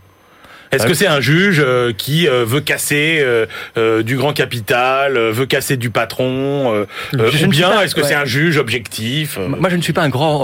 Est-ce que c'est un juge euh, qui euh, veut casser euh, du grand capital, veut casser du patron, ou bien est-ce que c'est un juge objectif Moi, je ne suis pas un grand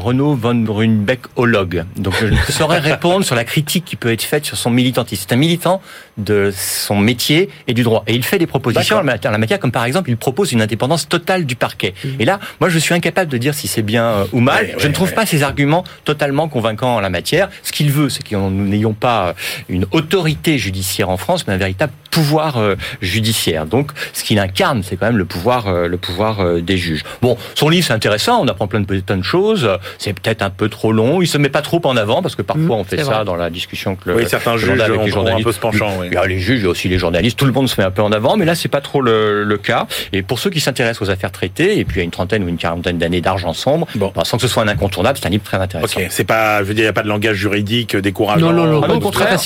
Renaud von Brunbeck-ologue, donc je ne saurais répondre sur la critique qui peut être faite sur son militantisme. C'est un militant de son métier et du droit, et il fait des propositions en la matière, comme par exemple, il propose une indépendance totale du parquet. Mmh. Et là, moi, je suis incapable de dire si c'est bien ou mal. Ouais, je ne trouve pas ses arguments totalement convaincants en la matière. Ce qu'il veut, c'est que nous n'ayons pas une autorité judiciaire en France, mais un véritable pouvoir euh, judiciaire. Donc, ce qu'il incarne, c'est quand même le pouvoir, euh, le pouvoir euh, des juges. Bon, son livre c'est intéressant, on apprend plein de plein de choses. C'est peut-être un peu trop long. Il se met pas trop en avant parce que parfois mmh, on fait ça vrai. dans la discussion que le, oui, certains juges avec les journalistes. un peu ce penchant. Oui. Il y a les juges et aussi les journalistes. Tout le monde se met un peu en avant, mais là c'est pas trop le, le, cas. Et pour ceux qui s'intéressent aux affaires traitées, et puis il y a une trentaine ou une quarantaine d'années d'argent sombre, bon. bah, sans que ce soit un incontournable, c'est un livre très intéressant. Ok, c'est pas, je veux dire, il n'y a pas de langage juridique décourageant. Non, non, non, ah, non,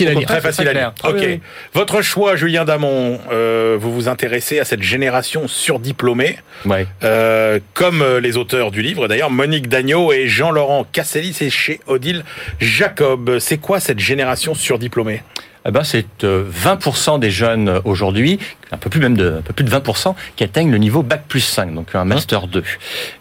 facile à lire. Très facile à lire. Ok. Votre choix, Julien Damon, euh, vous vous intéressez à cette génération surdiplômée, ouais. euh, comme les auteurs du livre d'ailleurs, Monique Dagneau et Jean-Laurent Casselli, c'est chez Odile Jacob. C'est quoi cette génération surdiplômée? Eh ben, c'est 20% des jeunes aujourd'hui, un peu plus même de, un peu plus de 20%, qui atteignent le niveau Bac plus 5, donc un Master 2.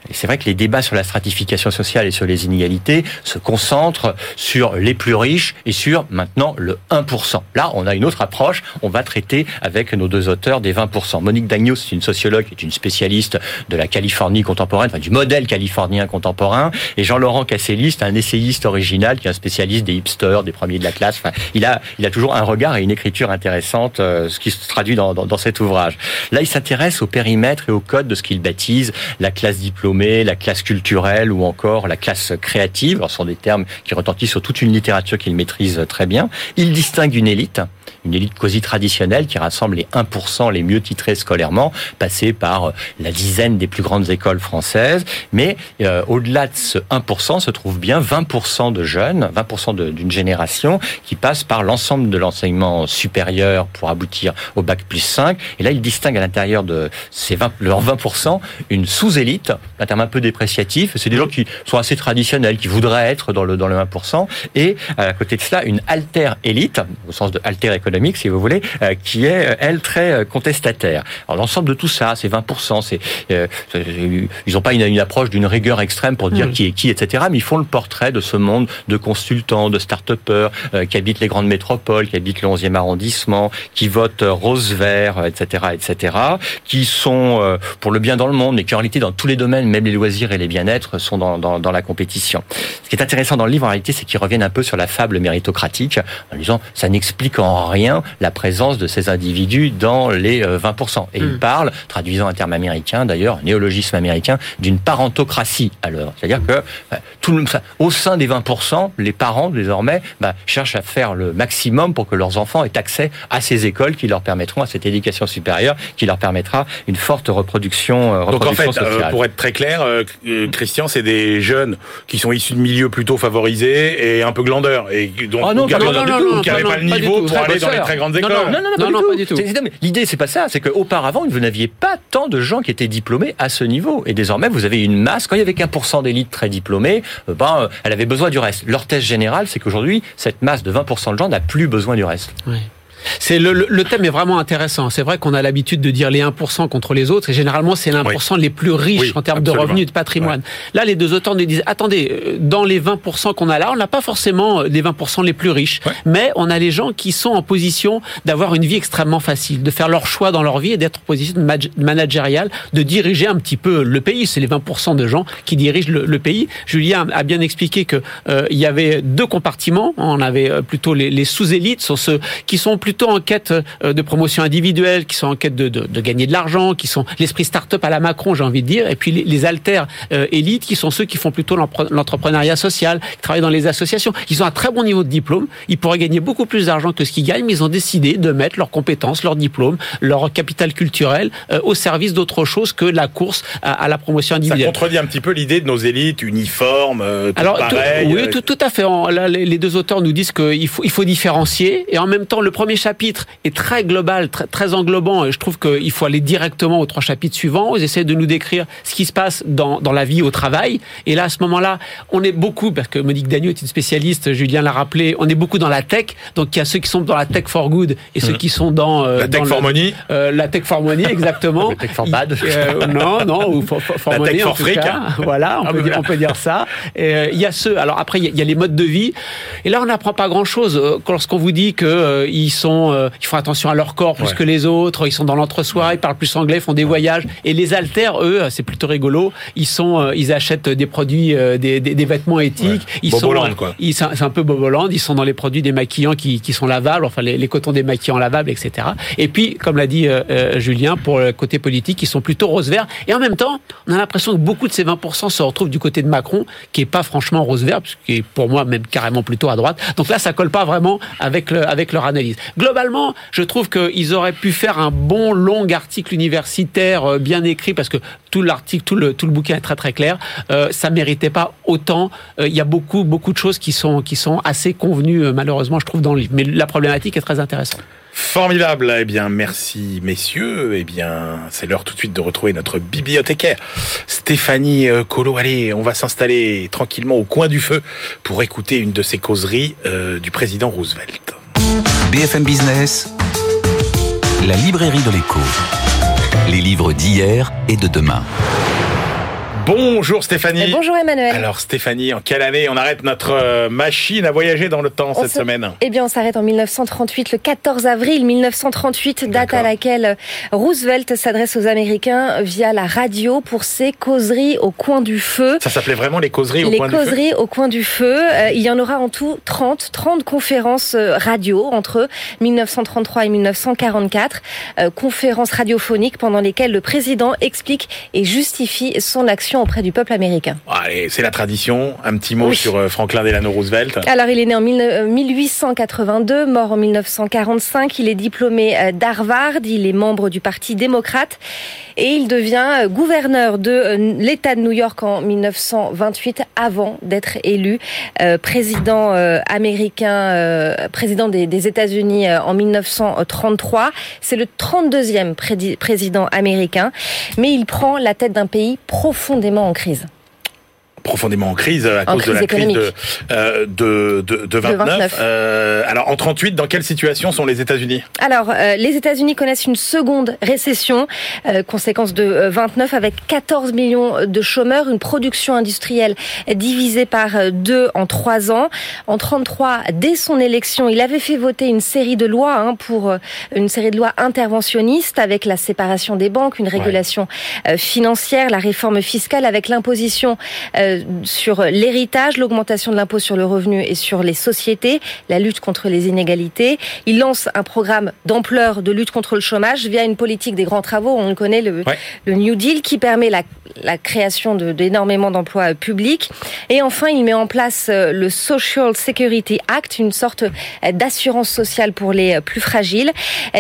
Et c'est vrai que les débats sur la stratification sociale et sur les inégalités se concentrent sur les plus riches et sur maintenant le 1%. Là, on a une autre approche. On va traiter avec nos deux auteurs des 20%. Monique Dagnos, c'est une sociologue qui est une spécialiste de la Californie contemporaine, enfin du modèle californien contemporain. Et Jean-Laurent Casselli, c'est un essayiste original qui est un spécialiste des hipsters, des premiers de la classe. Enfin, il a, il a toujours un regard et une écriture intéressante, euh, ce qui se traduit dans, dans, dans cet ouvrage. Là, il s'intéresse au périmètre et au code de ce qu'il baptise la classe diplômée, la classe culturelle ou encore la classe créative. Ce sont des termes qui retentissent sur toute une littérature qu'il maîtrise très bien. Il distingue une élite, une élite quasi traditionnelle qui rassemble les 1% les mieux titrés scolairement, passés par la dizaine des plus grandes écoles françaises. Mais euh, au-delà de ce 1%, se trouve bien 20% de jeunes, 20% d'une génération qui passent par l'ensemble de l'enseignement supérieur pour aboutir au bac plus 5. Et là, il distingue à l'intérieur de ces 20, leurs 20% une sous-élite, un terme un peu dépréciatif. C'est des gens qui sont assez traditionnels, qui voudraient être dans le, dans le 1%. Et à côté de cela, une alter élite, au sens de alter économique, économique, si vous voulez, qui est, elle, très contestataire. Alors l'ensemble de tout ça, c'est 20%, c'est, ils n'ont pas une, une approche d'une rigueur extrême pour dire mm. qui est qui, etc., mais ils font le portrait de ce monde de consultants, de start-upers, qui habitent les grandes métropoles, qui habitent le 11e arrondissement, qui votent rose-vert, etc., etc., qui sont pour le bien dans le monde, mais qui en réalité dans tous les domaines, même les loisirs et les bien-être, sont dans, dans, dans la compétition. Ce qui est intéressant dans le livre, en réalité, c'est qu'ils reviennent un peu sur la fable méritocratique, en disant ça n'explique en rien la présence de ces individus dans les 20%. Euh, et ils il parle, traduisant un terme américain d'ailleurs, néologisme américain, d'une parentocratie. Alors, c'est-à-dire que bah, tout le, au sein des 20%, les parents désormais bah, cherchent à faire le maximum pour que leurs enfants aient accès à ces écoles qui leur permettront, à cette éducation supérieure, qui leur permettra une forte reproduction, euh, Donc en fait, euh, pour être très clair, Christian, c'est des jeunes qui sont issus de milieux plutôt favorisés et un peu glandeurs. Et donc, ah non, qui n'avaient pas, le niveau pour aller dans les très grandes écoles. Non, non, non, pas du tout. L'idée, c'est pas ça. C'est qu'auparavant, vous n'aviez pas tant de gens qui étaient diplômés à ce niveau. Et désormais, vous avez une masse. Quand il y avait qu'un pour cent d'élite très diplômée, euh, ben, euh, elle avait besoin du reste. Leur thèse générale, c'est qu'aujourd'hui, cette masse de 20% de gens n'a plus besoin du reste. Oui. C'est le, le, thème est vraiment intéressant. C'est vrai qu'on a l'habitude de dire les 1% contre les autres, et généralement c'est les 1% les plus riches en termes de revenus et de patrimoine. Là, les deux auteurs nous disent attendez, euh, dans les 20% qu'on a là, on n'a pas forcément euh, les 20% les plus riches, mais on a les gens qui sont en position d'avoir une vie extrêmement facile, de faire leur choix dans leur vie et d'être en position managériale, de diriger un petit peu le pays. C'est les 20% de gens qui dirigent le, pays. Julien a bien expliqué que euh, il y avait deux compartiments. On avait plutôt les, les sous-élites, sont ceux qui sont plutôt en quête euh, de promotion individuelle, qui sont en quête de, de, de gagner de l'argent, qui sont l'esprit start-up à la Macron, j'ai envie de dire, et puis les, les alters euh, élites, qui sont ceux qui font plutôt l'entrepreneuriat social, qui travaillent dans les associations. Ils ont un très bon niveau de diplôme, ils pourraient gagner beaucoup plus d'argent que ce qu'ils gagnent, mais ils ont décidé de mettre leurs compétences, leurs diplômes, leur capital culturel euh, au service d'autre chose que la course à, à, la promotion individuelle. Ça contredit un petit peu l'idée de nos élites uniformes, tout Alors, pareil. oui, tout, tout, à fait. Là, les deux auteurs nous disent qu'il faut, il faut différencier, et en même temps, le premier chapitre est très global, très, très englobant, et je trouve qu'il faut aller directement aux trois chapitres suivants. Ils essaient de nous décrire ce qui se passe dans, dans la vie au travail. Et là, à ce moment-là, on est beaucoup, parce que Monique Dagneau est une spécialiste, Julien l'a rappelé, on est beaucoup dans la tech. Donc il y a ceux qui sont dans la tech for good et ceux mmh. qui sont dans... Euh, la tech for money euh, La tech for money, exactement. la tech for bad euh, Non, non, ou for, for la money, tech for fric. Voilà, on, ah, peut dire, on peut dire ça. Et, il y a ceux... Alors après, il y a les modes de vie. Et là, on n'apprend pas grand-chose lorsqu'on vous dit qu'ils ils sont... ils font attention à leur corps plus que les autres, ils sont dans l'entre-soi, ils parlent plus anglais, font des voyages. Et les alters, eux, c'est plutôt rigolo. Ils sont, euh, ils achètent des produits, euh, des, des, des vêtements éthiques. Ils sont, quoi. Ils c'est un peu Boboland. Ils sont dans les produits des maquillants qui, qui sont lavables, enfin les, les cotons des maquillants lavables, etc. Et puis, comme l'a dit euh, Julien, pour le côté politique, ils sont plutôt rose-vert. Et en même temps, on a l'impression que beaucoup de ces 20% se retrouvent du côté de Macron, qui est pas franchement rose-vert, qui est pour moi même carrément plutôt à droite. Donc là, ça colle pas vraiment avec le, avec leur analyse. Globalement, je trouve qu'ils ils auraient pu faire un bon long article universitaire euh, bien écrit parce que tout l'article, tout le, tout le bouquin est très très clair. Euh, ça méritait pas autant. Euh, il y a beaucoup beaucoup de choses qui sont qui sont assez convenues euh, malheureusement je trouve dans le livre. Mais la problématique est très intéressante. Formidable. Eh bien, merci, messieurs. Eh bien, c'est l'heure tout de suite de retrouver notre bibliothécaire, Stéphanie Colo. Allez, on va s'installer tranquillement au coin du feu pour écouter une de ces causeries du président Roosevelt. BFM Business, la librairie de l'écho. Les livres d'hier et de demain. Bonjour Stéphanie. bonjour Emmanuel. Alors Stéphanie, en quelle année on arrête notre euh, machine à voyager dans le temps cette semaine? Eh bien, on s'arrête en 1938, le 14 avril 1938, date à laquelle Roosevelt s'adresse aux Américains via la radio pour ses causeries au coin du feu. Ça s'appelait vraiment les causeries au coin du feu? Les causeries au coin du feu. Euh, il y en aura en tout 30, 30 conférences euh, radio entre 1933 et 1944, conférences radiophoniques pendant lesquelles le président explique et justifie son action auprès du peuple américain. Allez, c'est la tradition. Un petit mot sur euh, Franklin Delano Roosevelt. Alors, il est né en 1882, euh, mort en 1945. Il est diplômé euh, d'Harvard. Il est membre du Parti démocrate et il devient gouverneur de l'État de New York en 1928 avant d'être élu président américain, président des, États-Unis en 1933. C'est le 32e président américain, mais il prend la tête d'un pays profondément en crise profondément en crise à cause de la crise de, de, de, de, 29. alors en 38, dans quelle situation sont les États-Unis? Alors les États-Unis connaissent une seconde récession, conséquence de 29 avec 14 millions de chômeurs, une production industrielle divisée par deux en trois ans. En 33, dès son élection, il avait fait voter une série de lois hein, pour une série de lois interventionnistes avec la séparation des banques, une régulation euh, financière, la réforme fiscale avec l'imposition euh, sur l'héritage, l'augmentation de l'impôt sur le revenu et sur les sociétés, la lutte contre les inégalités. Il lance un programme d'ampleur de lutte contre le chômage via une politique des grands travaux. On le connaît, le, le New Deal, qui permet la, la création d'énormément d'emplois publics. Et enfin, il met en place euh, le Social Security Act, une sorte d'assurance sociale pour les plus fragiles.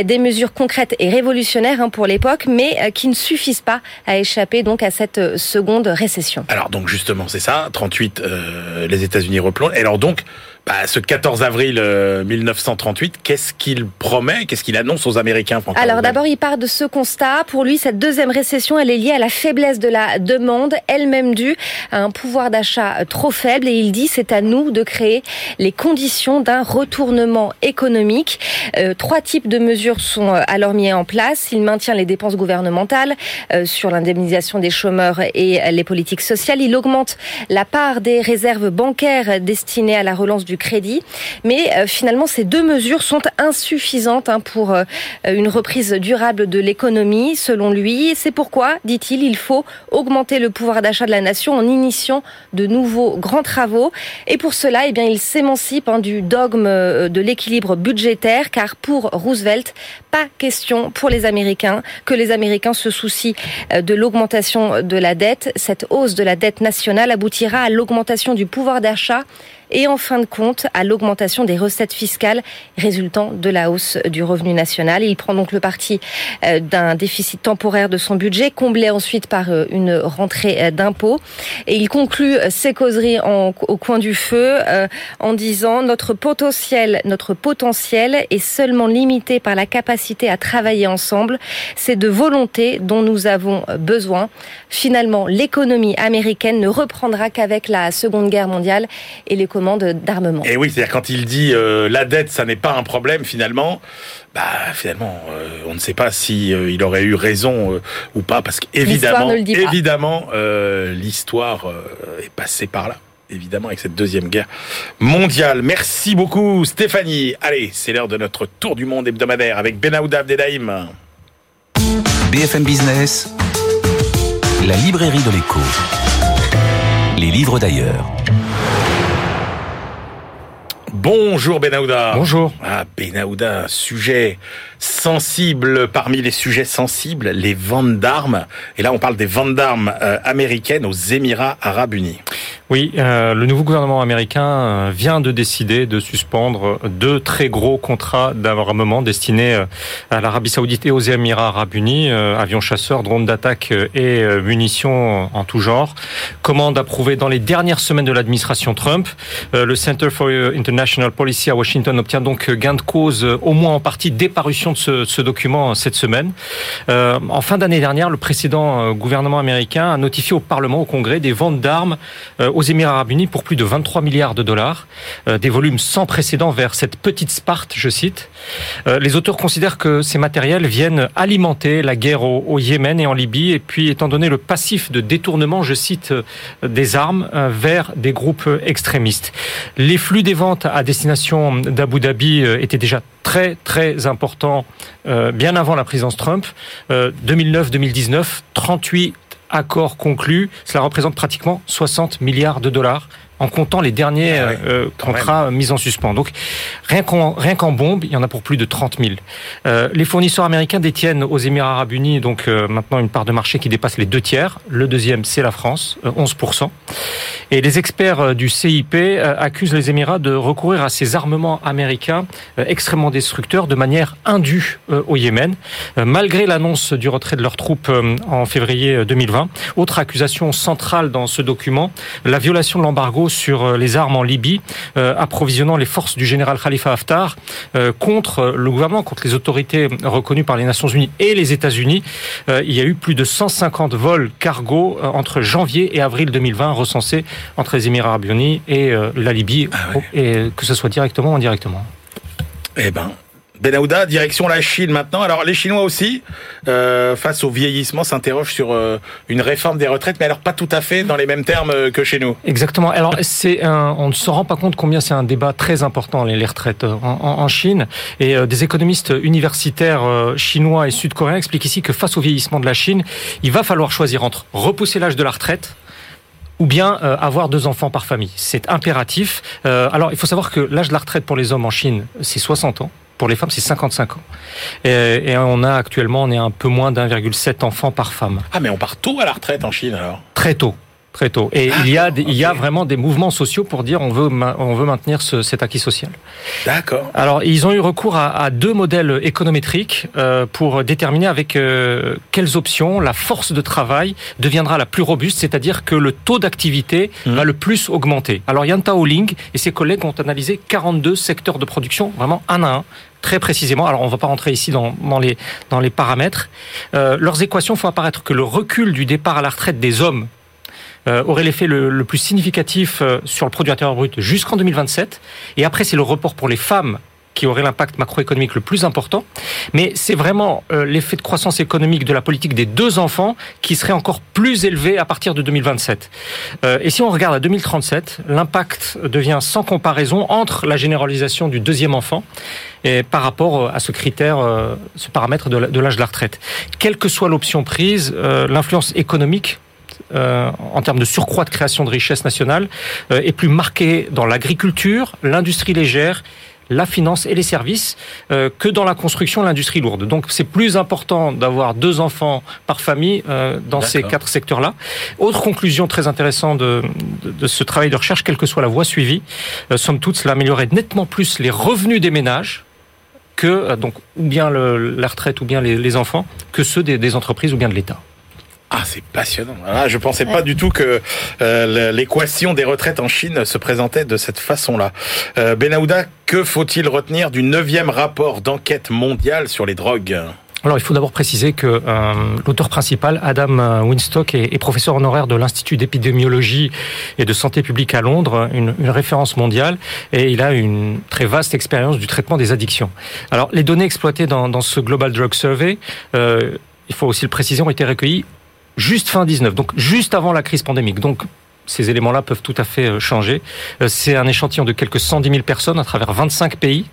Des mesures concrètes et révolutionnaires hein, pour l'époque, mais qui ne suffisent pas à échapper donc à cette seconde récession. Alors donc justement, c'est ça, 38, euh, les États-Unis replongent. Et alors donc, bah, ce 14 avril 1938, euh, qu'est-ce qu'il promet, qu'est-ce qu'il annonce aux Américains Alors d'abord, il part de ce constat. Pour lui, cette deuxième récession, elle est liée à la faiblesse de la demande, elle-même due à un pouvoir d'achat trop faible. Et il dit, c'est à nous de créer les conditions d'un retournement économique. Euh, trois types de mesures sont euh, alors mis en place. Il maintient les dépenses gouvernementales sur l'indemnisation des chômeurs et les politiques sociales. Il augmente la part des réserves bancaires destinées à la relance du crédit. Mais euh, finalement, ces deux mesures sont insuffisantes hein, pour euh, une reprise durable de l'économie, selon lui. C'est pourquoi, dit-il, il faut augmenter le pouvoir d'achat de la nation en initiant de nouveaux grands travaux. Et pour cela, eh bien, il s'émancipe hein, du dogme euh, de l'équilibre budgétaire, car pour Roosevelt, pas question pour les Américains que les Américains se soucient de l'augmentation de la dette. Cette hausse de la dette nationale aboutira à l'augmentation du pouvoir d'achat et en fin de compte à l'augmentation des recettes fiscales résultant de la hausse du revenu national. Il prend donc le parti euh, d'un déficit temporaire de son budget, comblé ensuite par euh, une rentrée euh, d'impôts. Et il conclut ses causeries au coin du feu en disant notre potentiel, notre potentiel est seulement limité par la capacité à travailler ensemble. C'est de volonté dont nous avons besoin. Finalement, l'économie américaine ne reprendra qu'avec la Seconde Guerre mondiale et d'armement. Et oui, c'est-à-dire quand il dit euh, la dette, ça n'est pas un problème finalement. Bah finalement, euh, on ne sait pas si euh, il aurait eu raison ou pas, parce qu'évidemment, évidemment, l'histoire est passée par là évidemment avec cette deuxième guerre mondiale. Merci beaucoup Stéphanie. Allez, c'est l'heure de notre tour du monde hebdomadaire avec Benaouda Abdedaïm. BFM Business, la librairie de l'écho. Les livres d'ailleurs. Bonjour Benahouda. Bonjour. Ah Benahouda, sujet sensible parmi les sujets sensibles, les ventes d'armes. Et là, on parle des ventes d'armes euh, américaines aux Émirats Arabes Unis. Oui, euh, le nouveau gouvernement américain euh, vient de décider de suspendre deux très gros contrats d'armement destinés à l'Arabie Saoudite et aux Émirats Arabes Unis, avions chasseurs, drones d'attaque et munitions en tout genre. Commande approuvée dans les dernières semaines de l'administration Trump. Le Center for International Policy à Washington obtient donc gain de cause, au moins en partie, de ce, document cette semaine. Euh, en fin d'année dernière, le précédent euh, gouvernement américain a notifié au Parlement, au Congrès, des ventes d'armes euh, aux Émirats arabes unis pour plus de 23 milliards de dollars, des volumes sans précédent vers cette petite Sparte, je cite. les auteurs considèrent que ces matériels viennent alimenter la guerre au, au, Yémen et en Libye, et puis étant donné le passif de détournement, je cite, des armes vers des groupes extrémistes. Les flux des ventes à destination d'Abu Dhabi étaient déjà très très important euh, bien avant la présidence Trump. 2009-2019, euh, 38 accords conclus. Cela représente pratiquement 60 milliards de dollars en comptant les derniers ah euh, contrats mis en suspens. Donc rien qu'en rien qu'en bombe, il y en a pour plus de 30 000. Euh, les fournisseurs américains détiennent aux Émirats Arabes Unis donc euh, maintenant une part de marché qui dépasse les deux tiers. Le deuxième, c'est la France, 11% Et les experts du CIP accusent les Émirats de recourir à ces armements américains extrêmement destructeurs de manière indue au Yémen, malgré l'annonce du retrait de leurs troupes en février 2020. Autre accusation centrale dans ce document, la violation de l'embargo sur les armes en Libye, approvisionnant les forces du général Khalifa Haftar contre le gouvernement, contre les autorités reconnues par les Nations Unies et les États-Unis. il y a eu plus de 150 vols cargo entre janvier et avril 2020 recensés entre les Émirats arabes unis et la Libye, ah et que ce soit directement ou indirectement. Eh ben, Benahouda, direction la Chine maintenant. Alors les Chinois aussi, euh, face au vieillissement, s'interrogent sur euh, une réforme des retraites, mais alors pas tout à fait dans les mêmes termes euh, que chez nous. Exactement. Alors c'est on ne se rend pas compte combien c'est un débat très important les, retraites en, Chine. Et des économistes universitaires chinois et sud-coréens expliquent ici que face au vieillissement de la Chine, il va falloir choisir entre repousser l'âge de la retraite ou bien avoir deux enfants par famille. C'est impératif. alors, il faut savoir que l'âge de la retraite pour les hommes en Chine, c'est 60 ans. Pour les femmes, c'est 55 ans. Et, et, on a actuellement, on est un peu moins d'1,7 enfants par femme. Ah, mais on part tôt à la retraite en Chine alors Très tôt. Très tôt. Et il y a il y a vraiment des mouvements sociaux pour dire on veut on veut maintenir ce, cet acquis social. D'accord. Alors ils ont eu recours à, à deux modèles économétriques euh, pour déterminer avec euh, quelles options la force de travail deviendra la plus robuste, c'est-à-dire que le taux d'activité mmh. va le plus augmenter. Alors Yan Taoling et ses collègues ont analysé 42 secteurs de production vraiment un à un très précisément. Alors, on ne va pas rentrer ici dans, les, paramètres. Euh, leurs équations font apparaître que le recul du départ à la retraite des hommes euh, aurait l'effet le, plus significatif euh, sur le produit intérieur brut jusqu'en 2027. Et après, c'est le report pour les femmes qui aurait l'impact macroéconomique le plus important. Mais c'est vraiment l'effet de croissance économique de la politique des deux enfants qui serait encore plus élevé à partir de 2027. et si on regarde à 2037, l'impact devient sans comparaison entre la généralisation du deuxième enfant et par rapport à ce critère, ce paramètre de l'âge de la retraite. Quelle que soit l'option prise, l'influence économique euh, en termes de surcroît de création de richesse nationale euh, est plus marqué dans l'agriculture, l'industrie légère la finance et les services euh, que dans la construction l'industrie lourde. Donc c'est plus important d'avoir deux enfants par famille dans ces quatre secteurs-là. Autre conclusion très intéressante de, de, ce travail de recherche, quelle que soit la voie suivie, somme toute, cela améliorerait nettement plus les revenus des ménages que donc ou bien le, la retraite ou bien les, les enfants que ceux des, des entreprises ou bien de l'État. Ah, c'est passionnant. Ah, je pensais pas du tout que euh, l'équation des retraites en Chine se présentait de cette façon-là. Euh, Benahouda, que faut-il retenir du neuvième rapport d'enquête mondiale sur les drogues? Alors, il faut d'abord préciser que euh, l'auteur principal, Adam euh, Winstock, est, professeur honoraire de l'Institut d'épidémiologie et de santé publique à Londres, une, référence mondiale, et il a une très vaste expérience du traitement des addictions. Alors, les données exploitées dans, ce Global Drug Survey, euh, il faut aussi le préciser, ont été recueillies juste fin 19, donc juste avant la crise pandémique. Donc ces éléments-là peuvent tout à fait changer. C'est un échantillon de quelques 110 000 personnes à travers 25 pays.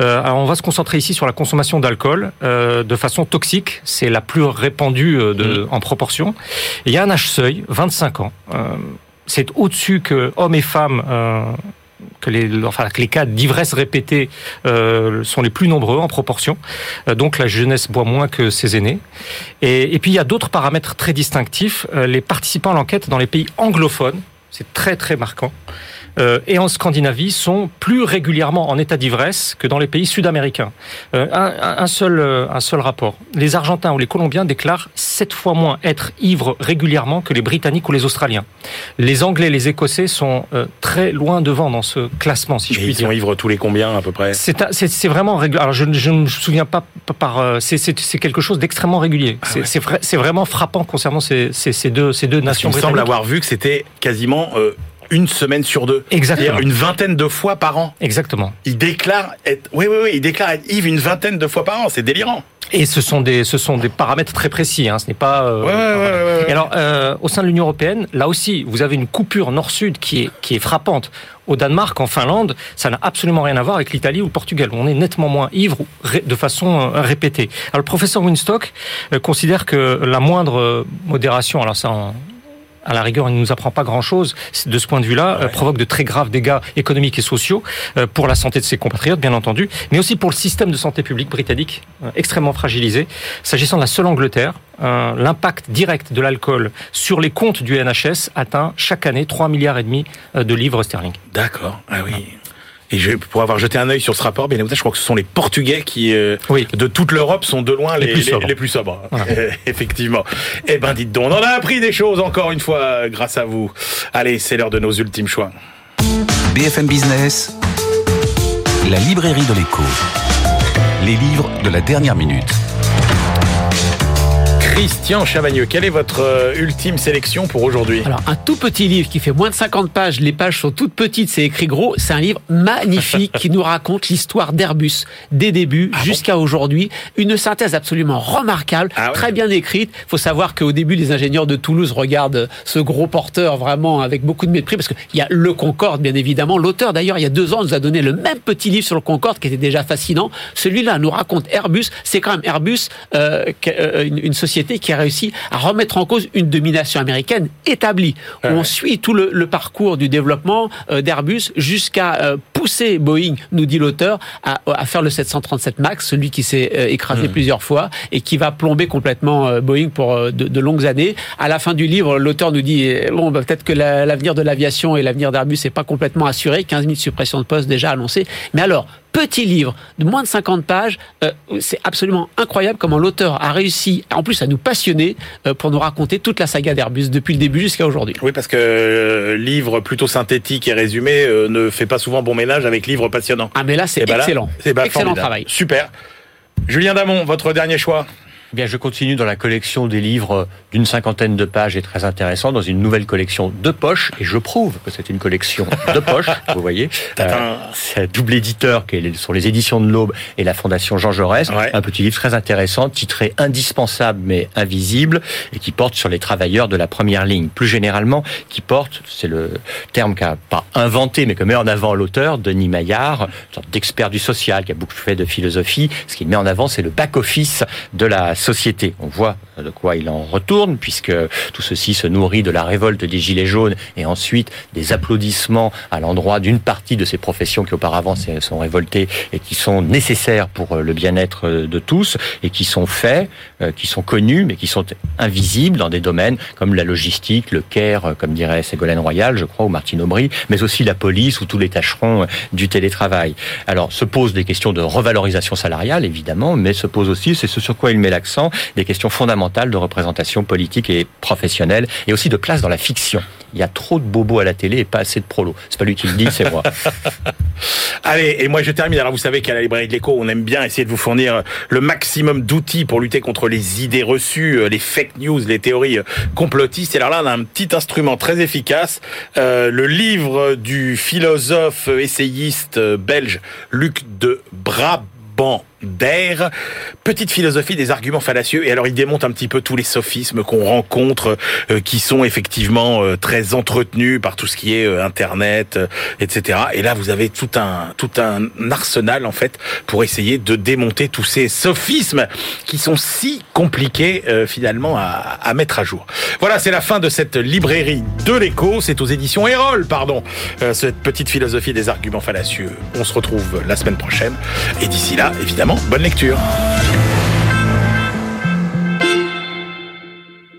Euh, alors on va se concentrer ici sur la consommation d'alcool euh, de façon toxique. C'est la plus répandue de, mmh. en proportion. il y a un âge seuil, 25 ans. Euh, c'est au-dessus que hommes et femmes que les, enfin, que les cas d'ivresse répétée euh, sont les plus nombreux en proportion. Euh, donc la jeunesse boit moins que ses aînés. Et, et puis il y a d'autres paramètres très distinctifs. Euh, les participants à l'enquête dans les pays anglophones, c'est très très marquant. Euh, et en Scandinavie sont plus régulièrement en état d'ivresse que dans les pays sud-américains. Euh, un, seul, euh, un seul rapport. Les Argentins ou les Colombiens déclarent sept fois moins être ivres régulièrement que les Britanniques ou les Australiens. Les Anglais et les Écossais sont très loin devant dans ce classement, si je puis dire. Ils sont ivres tous les combien à peu près? C'est vraiment régulier. Alors je, je ne me souviens pas par. C'est quelque chose d'extrêmement régulier. Ah c'est vraiment frappant concernant ces, ces, ces deux, ces deux nations. Il me semble avoir vu que c'était quasiment une semaine sur deux. Exactement. Une vingtaine de fois par an. Exactement. Il déclare être, oui, oui, oui, il déclare être Yves une vingtaine de fois par an. C'est délirant. Et ce sont des, ce sont des paramètres très précis. Hein. Ce n'est pas. Euh, ouais, ouais, ouais, Et alors, euh, au sein de l'Union européenne, là aussi, vous avez une coupure nord-sud qui est, qui est frappante. Au Danemark, en Finlande, ça n'a absolument rien à voir avec l'Italie ou le Portugal. On est nettement moins ivre de façon euh, répétée. Alors, le professeur Winstock euh, considère que la moindre modération, alors ça, en, à la rigueur, il ne nous apprend pas grand-chose de ce point de vue-là, euh, provoque de très graves dégâts économiques et sociaux euh, pour la santé de ses compatriotes, bien entendu, mais aussi pour le système de santé publique britannique, euh, extrêmement fragilisé. S'agissant de la seule Angleterre, l'impact direct de l'alcool sur les comptes du NHS atteint chaque année 3 milliards et demi de livres sterling. D'accord, ah oui. Et je, pour avoir jeté un œil sur ce rapport, bien évidemment, je crois que ce sont les Portugais qui, euh, de toute l'Europe, sont de loin les, les plus sobres. Les, plus sobres effectivement. Eh ben, dites donc, on en a appris des choses encore une fois grâce à vous. Allez, c'est l'heure de nos ultimes choix. BFM Business, la librairie de l'écho. Les livres de la dernière minute. Christian Chavagneux, quelle est votre euh, ultime sélection pour aujourd'hui? Alors, un tout petit livre qui fait moins de 50 pages, les pages sont toutes petites, c'est écrit gros, c'est un livre magnifique qui nous raconte l'histoire d'Airbus, des débuts ah jusqu'à aujourd'hui. Une synthèse absolument remarquable, ah très bien écrite. Il faut savoir qu'au début, les ingénieurs de Toulouse regardent ce gros porteur vraiment avec beaucoup de mépris, parce qu'il y a le Concorde, bien évidemment. L'auteur, d'ailleurs, il y a deux ans, nous a donné le même petit livre sur le Concorde qui était déjà fascinant. Celui-là nous raconte Airbus. C'est quand même Airbus, euh, euh une, une société qui a réussi à remettre en cause une domination américaine établie. On suit tout le, parcours du développement euh, d'Airbus jusqu'à euh, pousser Boeing, nous dit l'auteur, à, faire le 737 MAX, celui qui s'est euh, écrasé hmm. plusieurs fois et qui va plomber complètement Boeing pour de, longues années. À la fin du livre, l'auteur nous dit bon, bah, peut-être que l'avenir de l'aviation et l'avenir d'Airbus n'est pas complètement assuré, 15 000 suppressions de postes déjà annoncées. Mais alors, petit livre de moins de 50 pages. Euh, c'est absolument incroyable comment l'auteur a réussi, en plus, à nous passionner euh, pour nous raconter toute la saga d'Airbus depuis le début jusqu'à aujourd'hui. Oui, parce que euh, livre plutôt synthétique et résumé ne fait pas souvent bon ménage avec livre passionnant. Ah, mais là, c'est eh ben excellent. C'est ben excellent travail. Super. Julien Damon, votre dernier choix eh bien, je continue dans la collection des livres d'une cinquantaine de pages et très intéressant, dans une nouvelle collection de poche, et je prouve que c'est une collection de poche, vous voyez. Euh, c'est un double éditeur qui sont les éditions de l'Aube et la Fondation Jean Jaurès. Un petit livre très intéressant, titré Indispensable mais invisible, et qui porte sur les travailleurs de la première ligne. Plus généralement, qui porte, c'est le terme qu'a pas inventé, mais que met en avant l'auteur, Denis Maillard, une sorte d'expert du social, qui a beaucoup fait de philosophie. Ce qu'il met en avant, c'est le back-office de la société. On voit de quoi il en retourne, puisque tout ceci se nourrit de la révolte des Gilets jaunes et ensuite des applaudissements à l'endroit d'une partie de ces professions qui auparavant sont révoltées et qui sont nécessaires pour le bien-être de tous et qui sont faits, euh, qui sont connus, mais qui sont invisibles dans des domaines comme la logistique, le care, comme dirait Ségolène Royal, je crois, ou Martine Aubry, mais aussi la police ou tous les tâcherons du télétravail. Alors, se posent des questions de revalorisation salariale, évidemment, mais se pose aussi, c'est ce sur quoi il met l'accent, des questions fondamentales de représentation politique et professionnelle, et aussi de place dans la fiction. Il y a trop de bobos à la télé et pas assez de prolos. C'est pas lui qui le dit, c'est moi. Allez, et moi je termine. Alors vous savez qu'à la librairie de l'écho, on aime bien essayer de vous fournir le maximum d'outils pour lutter contre les idées reçues, euh, les fake news, les théories euh, complotistes. Et alors là, on a un petit instrument très efficace, euh, le livre du philosophe essayiste belge Luc de Brabant d'air. Petite philosophie des arguments fallacieux. Et alors, il démonte un petit peu tous les sophismes qu'on rencontre, euh, qui sont effectivement euh, très entretenus par tout ce qui est euh, Internet, etc. Et là, vous avez tout un, tout un arsenal, en fait, pour essayer de démonter tous ces sophismes qui sont si compliqués, finalement, à, à, mettre à jour. Voilà, c'est la fin de cette librairie de l'écho. C'est aux éditions Erol, pardon, cette petite philosophie des arguments fallacieux. On se retrouve la semaine prochaine. Et d'ici là, bonne lecture.